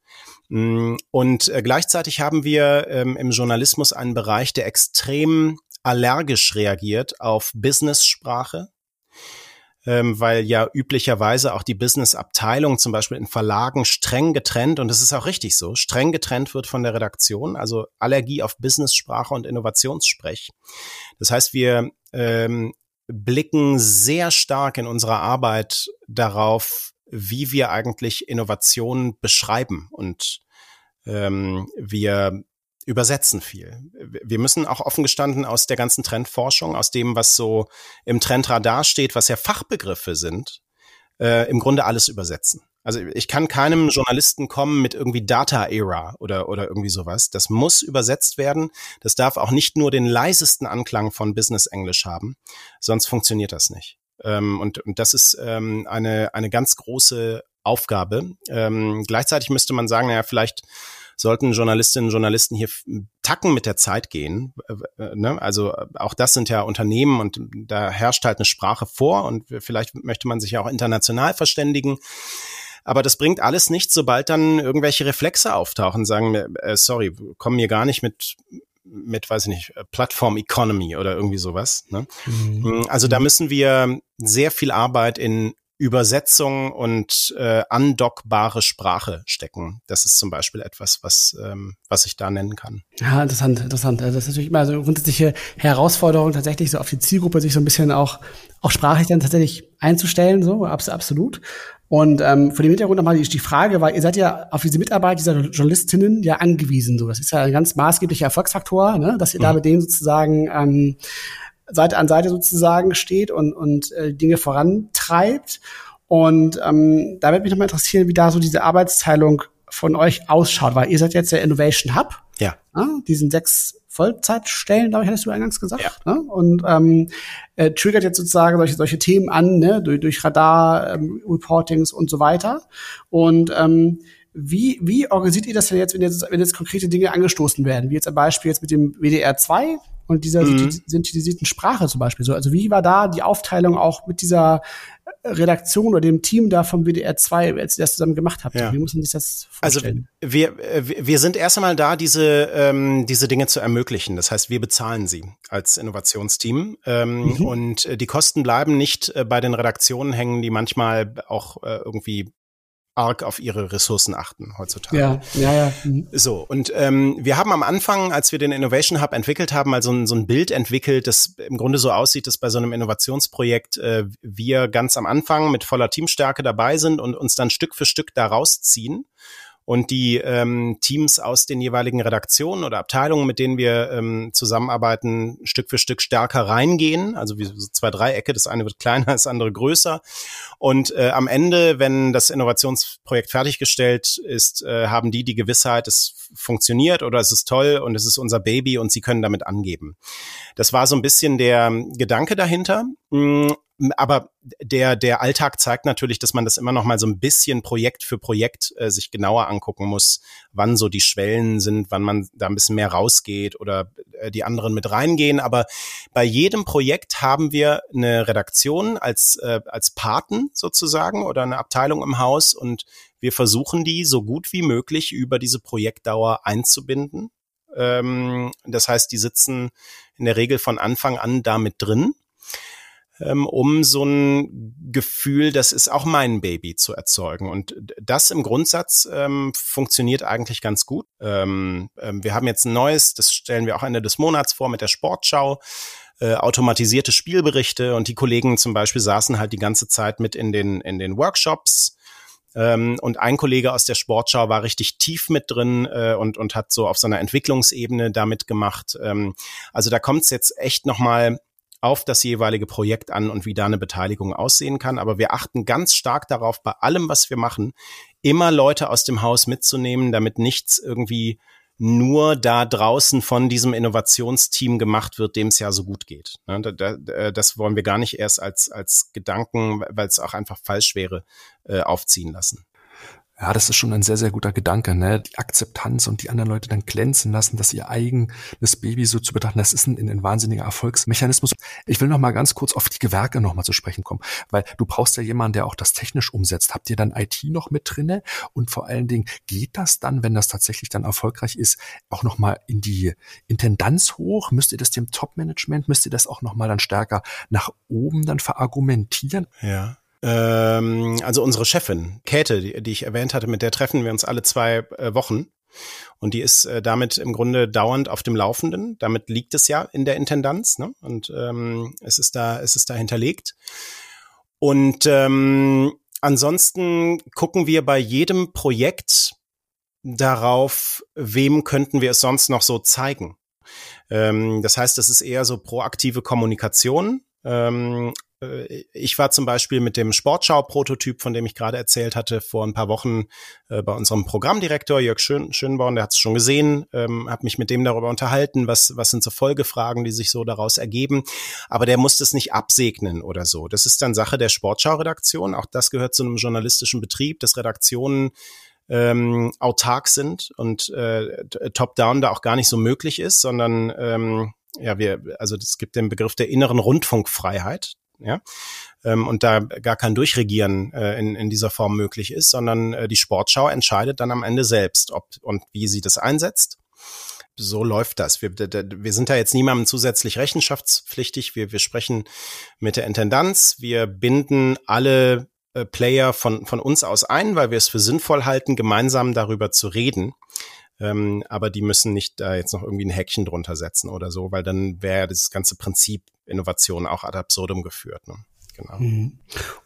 Mm, und äh, gleichzeitig haben wir ähm, im Journalismus einen Bereich, der extrem allergisch reagiert auf Business-Sprache, ähm, weil ja üblicherweise auch die Business-Abteilung zum Beispiel in Verlagen streng getrennt, und das ist auch richtig so, streng getrennt wird von der Redaktion, also Allergie auf Business-Sprache und Innovationssprech. Das heißt, wir ähm, blicken sehr stark in unserer Arbeit darauf, wie wir eigentlich Innovationen beschreiben und ähm, wir übersetzen viel. Wir müssen auch offen gestanden aus der ganzen Trendforschung, aus dem, was so im Trendradar steht, was ja Fachbegriffe sind, äh, im Grunde alles übersetzen. Also ich kann keinem Journalisten kommen mit irgendwie Data Era oder, oder irgendwie sowas. Das muss übersetzt werden. Das darf auch nicht nur den leisesten Anklang von Business Englisch haben, sonst funktioniert das nicht. Ähm, und, und das ist ähm, eine, eine ganz große Aufgabe. Ähm, gleichzeitig müsste man sagen, naja, vielleicht sollten Journalistinnen und Journalisten hier Tacken mit der Zeit gehen. Äh, äh, ne? Also äh, auch das sind ja Unternehmen und da herrscht halt eine Sprache vor und vielleicht möchte man sich ja auch international verständigen. Aber das bringt alles nichts, sobald dann irgendwelche Reflexe auftauchen, sagen, äh, sorry, kommen hier gar nicht mit mit, weiß ich nicht, Plattform Economy oder irgendwie sowas. Ne? Mhm. Also da müssen wir sehr viel Arbeit in Übersetzung und äh, andockbare Sprache stecken. Das ist zum Beispiel etwas, was, ähm, was ich da nennen kann. Ja, interessant, interessant. Das ist natürlich immer so eine grundsätzliche Herausforderung, tatsächlich so auf die Zielgruppe sich so ein bisschen auch, auch sprachlich dann tatsächlich einzustellen, so, absolut. Und ähm, vor dem Hintergrund nochmal die, die Frage, weil ihr seid ja auf diese Mitarbeit dieser Journalistinnen ja angewiesen. So, das ist ja ein ganz maßgeblicher Erfolgsfaktor, ne? dass ihr mhm. da mit denen sozusagen ähm, Seite an Seite sozusagen steht und, und äh, Dinge vorantreibt. Und ähm, da würde mich nochmal interessieren, wie da so diese Arbeitsteilung von euch ausschaut, weil ihr seid jetzt der Innovation Hub. Ja. Ne? Diesen sechs Vollzeitstellen, glaube ich, hattest du eingangs gesagt. Ja. Ne? Und ähm, äh, triggert jetzt sozusagen solche, solche Themen an, ne? durch, durch Radar, ähm, Reportings und so weiter. Und ähm, wie, wie organisiert ihr das denn jetzt, wenn jetzt, wenn jetzt konkrete Dinge angestoßen werden? Wie jetzt ein Beispiel jetzt mit dem WDR 2 und dieser mhm. synthetisierten Sprache zum Beispiel so. Also wie war da die Aufteilung auch mit dieser Redaktion oder dem Team da vom WDR 2, als ihr das zusammen gemacht habt? Ja. Wie muss man sich das also vorstellen? Also wir, wir sind erst einmal da, diese, ähm, diese Dinge zu ermöglichen. Das heißt, wir bezahlen sie als Innovationsteam. Ähm, mhm. Und äh, die Kosten bleiben nicht äh, bei den Redaktionen hängen, die manchmal auch äh, irgendwie arg auf ihre Ressourcen achten heutzutage. Ja, ja, ja. Mhm. So, und ähm, wir haben am Anfang, als wir den Innovation Hub entwickelt haben, mal so ein, so ein Bild entwickelt, das im Grunde so aussieht, dass bei so einem Innovationsprojekt äh, wir ganz am Anfang mit voller Teamstärke dabei sind und uns dann Stück für Stück da rausziehen und die ähm, Teams aus den jeweiligen Redaktionen oder Abteilungen, mit denen wir ähm, zusammenarbeiten, Stück für Stück stärker reingehen. Also wie so zwei Dreiecke, das eine wird kleiner, das andere größer. Und äh, am Ende, wenn das Innovationsprojekt fertiggestellt ist, äh, haben die die Gewissheit, es funktioniert oder es ist toll und es ist unser Baby und sie können damit angeben. Das war so ein bisschen der Gedanke dahinter. Aber der, der Alltag zeigt natürlich, dass man das immer noch mal so ein bisschen Projekt für Projekt äh, sich genauer angucken muss, wann so die Schwellen sind, wann man da ein bisschen mehr rausgeht oder äh, die anderen mit reingehen. Aber bei jedem Projekt haben wir eine Redaktion als, äh, als Paten sozusagen oder eine Abteilung im Haus und wir versuchen die so gut wie möglich über diese Projektdauer einzubinden. Ähm, das heißt, die sitzen in der Regel von Anfang an damit drin ähm, um so ein Gefühl, das ist auch mein Baby zu erzeugen. Und das im Grundsatz ähm, funktioniert eigentlich ganz gut. Ähm, ähm, wir haben jetzt ein neues, das stellen wir auch Ende des Monats vor mit der Sportschau äh, automatisierte Spielberichte und die Kollegen zum Beispiel saßen halt die ganze Zeit mit in den, in den Workshops. Ähm, und ein Kollege aus der Sportschau war richtig tief mit drin äh, und, und hat so auf so einer Entwicklungsebene damit gemacht. Ähm, also da kommt es jetzt echt nochmal auf das jeweilige Projekt an und wie da eine Beteiligung aussehen kann. Aber wir achten ganz stark darauf, bei allem, was wir machen, immer Leute aus dem Haus mitzunehmen, damit nichts irgendwie nur da draußen von diesem Innovationsteam gemacht wird, dem es ja so gut geht. Äh, das wollen wir gar nicht erst als, als Gedanken, weil es auch einfach falsch wäre, äh, aufziehen lassen. Ja, das ist schon ein sehr, sehr guter Gedanke, ne? Die Akzeptanz und die anderen Leute dann glänzen lassen, dass ihr eigenes Baby so zu betrachten, das ist ein, ein wahnsinniger Erfolgsmechanismus. Ich will noch mal ganz kurz auf die Gewerke noch mal zu sprechen kommen, weil du brauchst ja jemanden, der auch das technisch umsetzt. Habt ihr dann IT noch mit drinne? Und vor allen Dingen, geht das dann, wenn das tatsächlich dann erfolgreich ist, auch noch mal in die Intendanz hoch? Müsst ihr das dem Top-Management, müsst ihr das auch noch mal dann stärker nach oben dann verargumentieren? Ja. Ähm, also unsere Chefin, Käthe, die, die ich erwähnt hatte, mit der treffen wir uns alle zwei äh, Wochen. Und die ist äh, damit im Grunde dauernd auf dem Laufenden. Damit liegt es ja in der Intendanz. Ne? Und ähm, es ist da, es ist da hinterlegt. Und ähm, ansonsten gucken wir bei jedem Projekt darauf, wem könnten wir es sonst noch so zeigen. Ähm, das heißt, es ist eher so proaktive Kommunikation. Ähm, äh, ich war zum Beispiel mit dem Sportschau-Prototyp, von dem ich gerade erzählt hatte, vor ein paar Wochen äh, bei unserem Programmdirektor Jörg Schön Schönborn, der hat es schon gesehen, ähm, habe mich mit dem darüber unterhalten, was, was sind so Folgefragen, die sich so daraus ergeben. Aber der muss das nicht absegnen oder so. Das ist dann Sache der Sportschau-Redaktion. Auch das gehört zu einem journalistischen Betrieb, dass Redaktionen ähm, autark sind und äh, top-down da auch gar nicht so möglich ist, sondern ähm, ja, wir, also es gibt den Begriff der inneren Rundfunkfreiheit ja, ähm, und da gar kein Durchregieren äh, in, in dieser Form möglich ist, sondern äh, die Sportschau entscheidet dann am Ende selbst, ob und wie sie das einsetzt so läuft das. Wir, wir sind da jetzt niemandem zusätzlich rechenschaftspflichtig. Wir, wir sprechen mit der Intendanz. Wir binden alle äh, Player von, von uns aus ein, weil wir es für sinnvoll halten, gemeinsam darüber zu reden. Ähm, aber die müssen nicht da jetzt noch irgendwie ein Häkchen drunter setzen oder so, weil dann wäre dieses ganze Prinzip Innovation auch ad absurdum geführt. Ne? Genau. Mhm.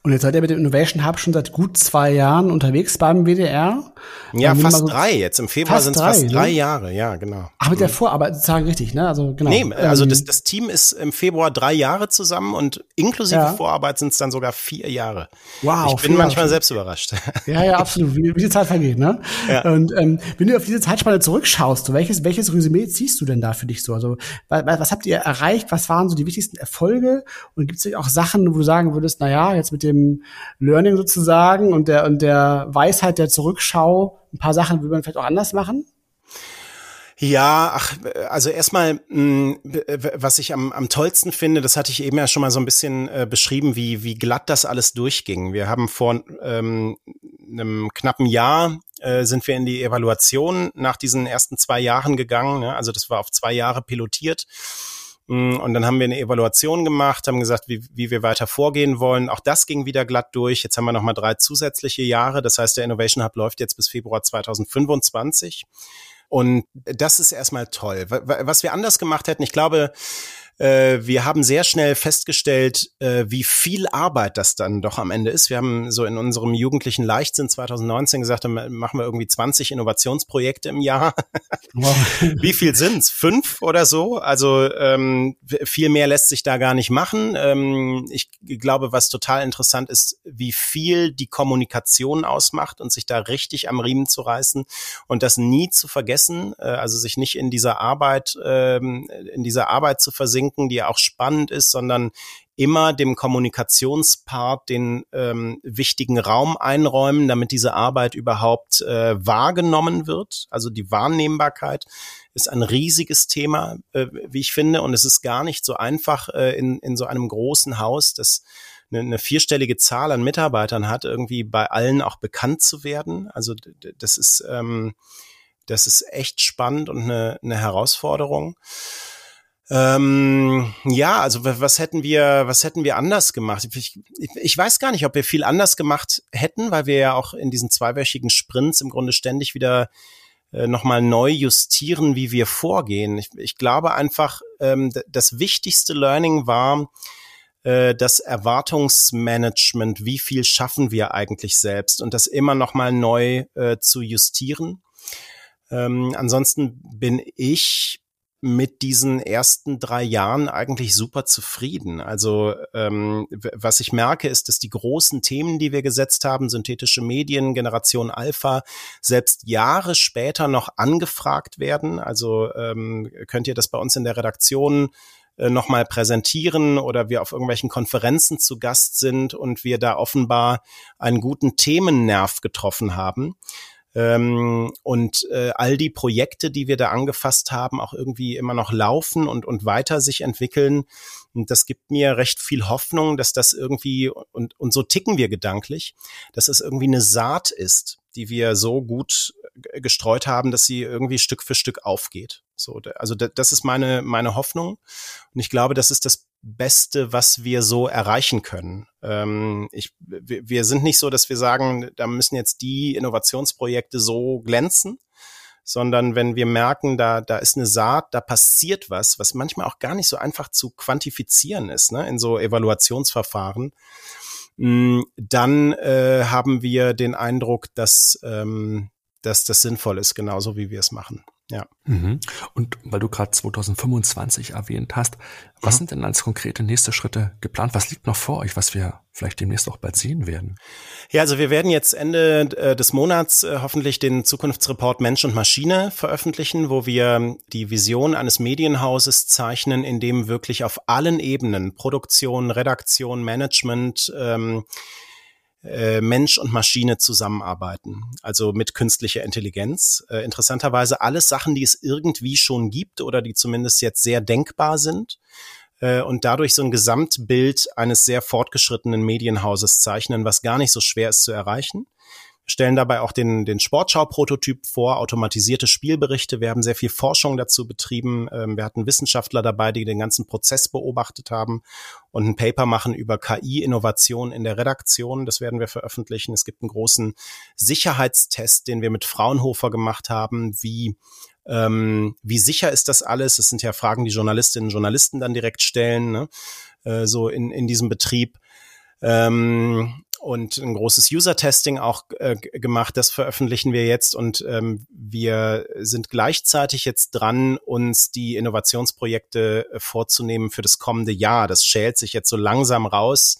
Und jetzt seid ihr mit dem Innovation Hub schon seit gut zwei Jahren unterwegs beim WDR. Ja, ähm, fast so drei. Jetzt im Februar sind es fast ne? drei Jahre, ja, genau. Ach, mit der mhm. Vorarbeit, sagen richtig, ne? Also genau. Nee, also ähm, das, das Team ist im Februar drei Jahre zusammen und inklusive ja. Vorarbeit sind es dann sogar vier Jahre. Wow. Ich bin manchmal Jahre. selbst überrascht. Ja, ja, absolut. Wie, wie die Zeit vergeht, ne? Ja. Und ähm, wenn du auf diese Zeitspanne zurückschaust, welches, welches Resümee ziehst du denn da für dich so? Also was, was habt ihr erreicht? Was waren so die wichtigsten Erfolge? Und gibt es auch Sachen, wo du sagen würdest, na ja, jetzt mit dem Learning sozusagen und der, und der Weisheit der Zurückschau, ein paar Sachen würde man vielleicht auch anders machen? Ja, ach, also erstmal, hm, was ich am, am tollsten finde, das hatte ich eben ja schon mal so ein bisschen äh, beschrieben, wie, wie glatt das alles durchging. Wir haben vor ähm, einem knappen Jahr äh, sind wir in die Evaluation nach diesen ersten zwei Jahren gegangen. Ne? Also das war auf zwei Jahre pilotiert. Mm, und dann haben wir eine Evaluation gemacht, haben gesagt, wie, wie wir weiter vorgehen wollen. Auch das ging wieder glatt durch. Jetzt haben wir nochmal drei zusätzliche Jahre. Das heißt, der Innovation Hub läuft jetzt bis Februar 2025. Und das ist erstmal toll. Was wir anders gemacht hätten, ich glaube, äh, wir haben sehr schnell festgestellt, äh, wie viel Arbeit das dann doch am Ende ist. Wir haben so in unserem jugendlichen Leichtsinn 2019 gesagt, dann machen wir irgendwie 20 Innovationsprojekte im Jahr. Wow. wie viel sind's? Fünf oder so? Also ähm, viel mehr lässt sich da gar nicht machen. Ähm, ich glaube, was total interessant ist, wie viel die Kommunikation ausmacht und sich da richtig am Riemen zu reißen und das nie zu vergessen, äh, also sich nicht in dieser Arbeit, ähm, in dieser Arbeit zu versinken denken, die auch spannend ist, sondern immer dem Kommunikationspart den ähm, wichtigen Raum einräumen, damit diese Arbeit überhaupt äh, wahrgenommen wird. Also die Wahrnehmbarkeit ist ein riesiges Thema, äh, wie ich finde, und es ist gar nicht so einfach äh, in, in so einem großen Haus, das eine, eine vierstellige Zahl an Mitarbeitern hat, irgendwie bei allen auch bekannt zu werden. Also das ist ähm, das ist echt spannend und eine, eine Herausforderung. Ähm, ja, also was hätten wir, was hätten wir anders gemacht? Ich, ich, weiß gar nicht, ob wir viel anders gemacht hätten, weil wir ja auch in diesen zweiwöchigen Sprints im Grunde ständig wieder äh, nochmal neu justieren, wie wir vorgehen. Ich, ich glaube einfach, ähm, das wichtigste Learning war, äh, das Erwartungsmanagement, wie viel schaffen wir eigentlich selbst und das immer nochmal neu äh, zu justieren. Ähm, ansonsten bin ich mit diesen ersten drei Jahren eigentlich super zufrieden. Also ähm, was ich merke, ist, dass die großen Themen, die wir gesetzt haben, synthetische Medien, Generation Alpha, selbst Jahre später noch angefragt werden. Also ähm, könnt ihr das bei uns in der Redaktion äh, nochmal präsentieren oder wir auf irgendwelchen Konferenzen zu Gast sind und wir da offenbar einen guten Themennerv getroffen haben. Ähm, und äh, all die Projekte, die wir da angefasst haben, auch irgendwie immer noch laufen und, und weiter sich entwickeln. Und das gibt mir recht viel Hoffnung, dass das irgendwie, und, und so ticken wir gedanklich, dass es irgendwie eine Saat ist, die wir so gut gestreut haben, dass sie irgendwie Stück für Stück aufgeht. So, also das ist meine, meine Hoffnung. Und ich glaube, das ist das Beste, was wir so erreichen können. Ähm, ich, wir sind nicht so, dass wir sagen, da müssen jetzt die Innovationsprojekte so glänzen, sondern wenn wir merken, da, da ist eine Saat, da passiert was, was manchmal auch gar nicht so einfach zu quantifizieren ist, ne, in so Evaluationsverfahren, mm, dann äh, haben wir den Eindruck, dass, ähm, dass das sinnvoll ist, genauso wie wir es machen. Ja. Mhm. Und weil du gerade 2025 erwähnt hast, was mhm. sind denn als konkrete nächste Schritte geplant? Was liegt noch vor euch, was wir vielleicht demnächst auch bald sehen werden? Ja, also wir werden jetzt Ende äh, des Monats äh, hoffentlich den Zukunftsreport Mensch und Maschine veröffentlichen, wo wir die Vision eines Medienhauses zeichnen, in dem wirklich auf allen Ebenen Produktion, Redaktion, Management ähm, äh, Mensch und Maschine zusammenarbeiten, also mit künstlicher Intelligenz. Äh, interessanterweise alles Sachen, die es irgendwie schon gibt oder die zumindest jetzt sehr denkbar sind. äh, und dadurch so ein Gesamtbild eines sehr fortgeschrittenen Medienhauses zeichnen, was gar nicht so schwer ist zu erreichen stellen dabei auch den, den Sportschau-Prototyp vor, automatisierte Spielberichte. Wir haben sehr viel Forschung dazu betrieben. Ähm, wir hatten Wissenschaftler dabei, die den ganzen Prozess beobachtet haben und ein Paper machen über KI-Innovation in der Redaktion. Das werden wir veröffentlichen. Es gibt einen großen Sicherheitstest, den wir mit Fraunhofer gemacht haben, wie ähm, wie sicher ist das alles? Das sind ja Fragen, die Journalistinnen und Journalisten dann direkt stellen, ne? äh, so in, in diesem Betrieb. Ähm, und ein großes User-Testing auch äh, gemacht. Das veröffentlichen wir jetzt und ähm, wir sind gleichzeitig jetzt dran, uns die Innovationsprojekte äh, vorzunehmen für das kommende Jahr. Das schält sich jetzt so langsam raus.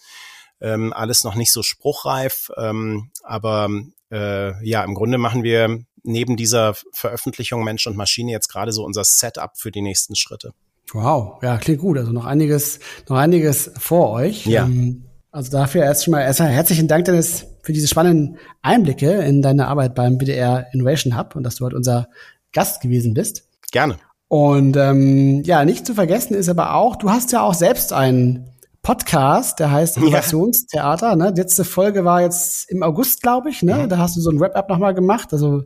Ähm, alles noch nicht so spruchreif, ähm, aber äh, ja, im Grunde machen wir neben dieser Veröffentlichung Mensch und Maschine jetzt gerade so unser Setup für die nächsten Schritte. Wow, ja, klingt gut. Also noch einiges, noch einiges vor euch. Ja. Ähm also dafür erst schon mal erstmal herzlichen Dank, Dennis, für diese spannenden Einblicke in deine Arbeit beim BDR Innovation Hub und dass du heute unser Gast gewesen bist. Gerne. Und ähm, ja, nicht zu vergessen ist aber auch, du hast ja auch selbst einen Podcast, der heißt Innovationstheater. Ne? Die letzte Folge war jetzt im August, glaube ich. Ne? Mhm. Da hast du so ein Wrap-up nochmal gemacht. Also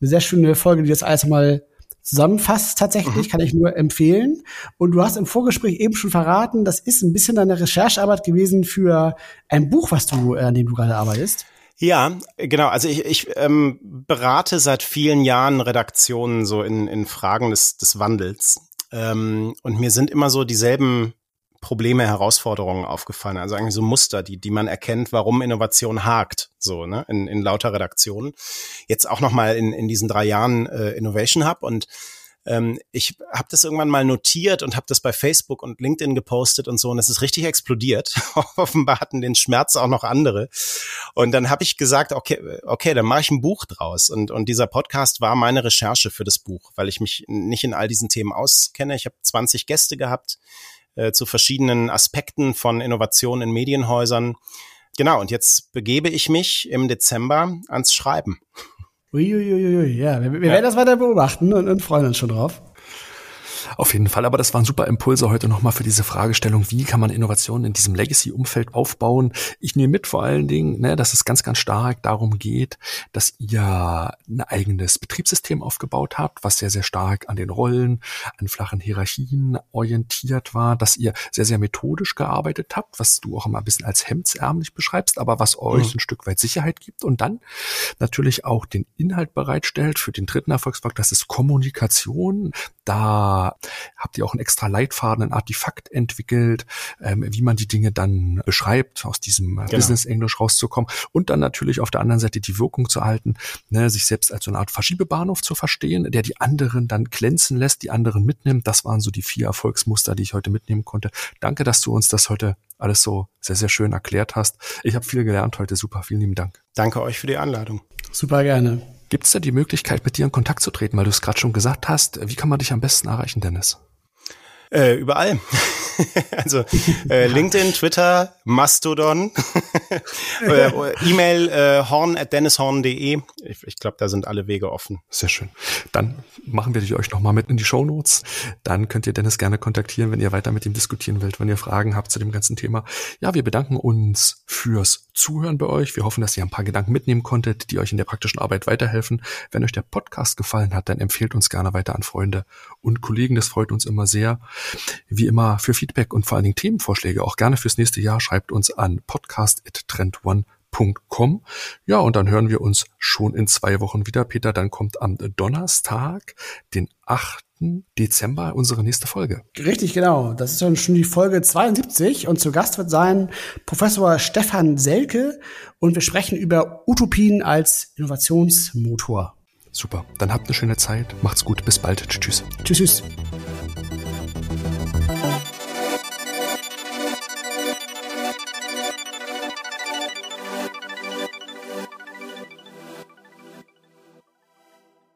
eine sehr schöne Folge, die das alles nochmal zusammenfasst tatsächlich, mhm. kann ich nur empfehlen. Und du hast im Vorgespräch eben schon verraten, das ist ein bisschen deine Recherchearbeit gewesen für ein Buch, was du, äh, an dem du gerade arbeitest. Ja, genau. Also ich, ich ähm, berate seit vielen Jahren Redaktionen so in, in Fragen des, des Wandels. Ähm, und mir sind immer so dieselben Probleme, Herausforderungen aufgefallen. Also eigentlich so Muster, die, die man erkennt, warum Innovation hakt, so, ne, in, in lauter Redaktionen. Jetzt auch nochmal in, in diesen drei Jahren äh, Innovation Hub und ähm, ich habe das irgendwann mal notiert und habe das bei Facebook und LinkedIn gepostet und so und es ist richtig explodiert. Offenbar hatten den Schmerz auch noch andere. Und dann habe ich gesagt, okay, okay, dann mache ich ein Buch draus. Und, und dieser Podcast war meine Recherche für das Buch, weil ich mich nicht in all diesen Themen auskenne. Ich habe 20 Gäste gehabt, äh, zu verschiedenen Aspekten von Innovation in Medienhäusern. Genau, und jetzt begebe ich mich im Dezember ans Schreiben. Uiuiui, ja, wir, wir ja. werden das weiter beobachten und, und freuen uns schon drauf. Auf jeden Fall, aber das waren super Impulse heute nochmal für diese Fragestellung, wie kann man Innovationen in diesem Legacy-Umfeld aufbauen. Ich nehme mit vor allen Dingen, ne, dass es ganz, ganz stark darum geht, dass ihr ein eigenes Betriebssystem aufgebaut habt, was sehr, sehr stark an den Rollen, an flachen Hierarchien orientiert war, dass ihr sehr, sehr methodisch gearbeitet habt, was du auch immer ein bisschen als hemdsärmlich beschreibst, aber was euch mhm. ein Stück weit Sicherheit gibt und dann natürlich auch den Inhalt bereitstellt für den dritten Erfolgsfaktor, das ist Kommunikation. Da habt ihr auch einen extra Leitfaden, ein Artefakt entwickelt, ähm, wie man die Dinge dann beschreibt, aus diesem äh, genau. Business-Englisch rauszukommen und dann natürlich auf der anderen Seite die Wirkung zu halten, ne, sich selbst als so eine Art Verschiebebahnhof zu verstehen, der die anderen dann glänzen lässt, die anderen mitnimmt. Das waren so die vier Erfolgsmuster, die ich heute mitnehmen konnte. Danke, dass du uns das heute alles so sehr, sehr schön erklärt hast. Ich habe viel gelernt heute. Super, vielen lieben Dank. Danke euch für die Einladung. Super gerne. Gibt es da die Möglichkeit, mit dir in Kontakt zu treten, weil du es gerade schon gesagt hast? Wie kann man dich am besten erreichen, Dennis? Äh, überall. also äh, LinkedIn, Twitter, Mastodon, äh, E-Mail äh, horn at dennishorn.de. Ich, ich glaube, da sind alle Wege offen. Sehr schön. Dann machen wir die euch nochmal mit in die Show Notes. Dann könnt ihr Dennis gerne kontaktieren, wenn ihr weiter mit ihm diskutieren wollt, wenn ihr Fragen habt zu dem ganzen Thema. Ja, wir bedanken uns fürs Zuhören bei euch. Wir hoffen, dass ihr ein paar Gedanken mitnehmen konntet, die euch in der praktischen Arbeit weiterhelfen. Wenn euch der Podcast gefallen hat, dann empfehlt uns gerne weiter an Freunde und Kollegen. Das freut uns immer sehr. Wie immer für Feedback und vor allen Dingen Themenvorschläge auch gerne fürs nächste Jahr schreibt uns an podcast@trendone.com. Ja, und dann hören wir uns schon in zwei Wochen wieder. Peter, dann kommt am Donnerstag, den 8. Dezember unsere nächste Folge. Richtig, genau. Das ist dann schon die Folge 72 und zu Gast wird sein Professor Stefan Selke und wir sprechen über Utopien als Innovationsmotor. Super, dann habt eine schöne Zeit, macht's gut, bis bald, tschüss. Tschüss. tschüss.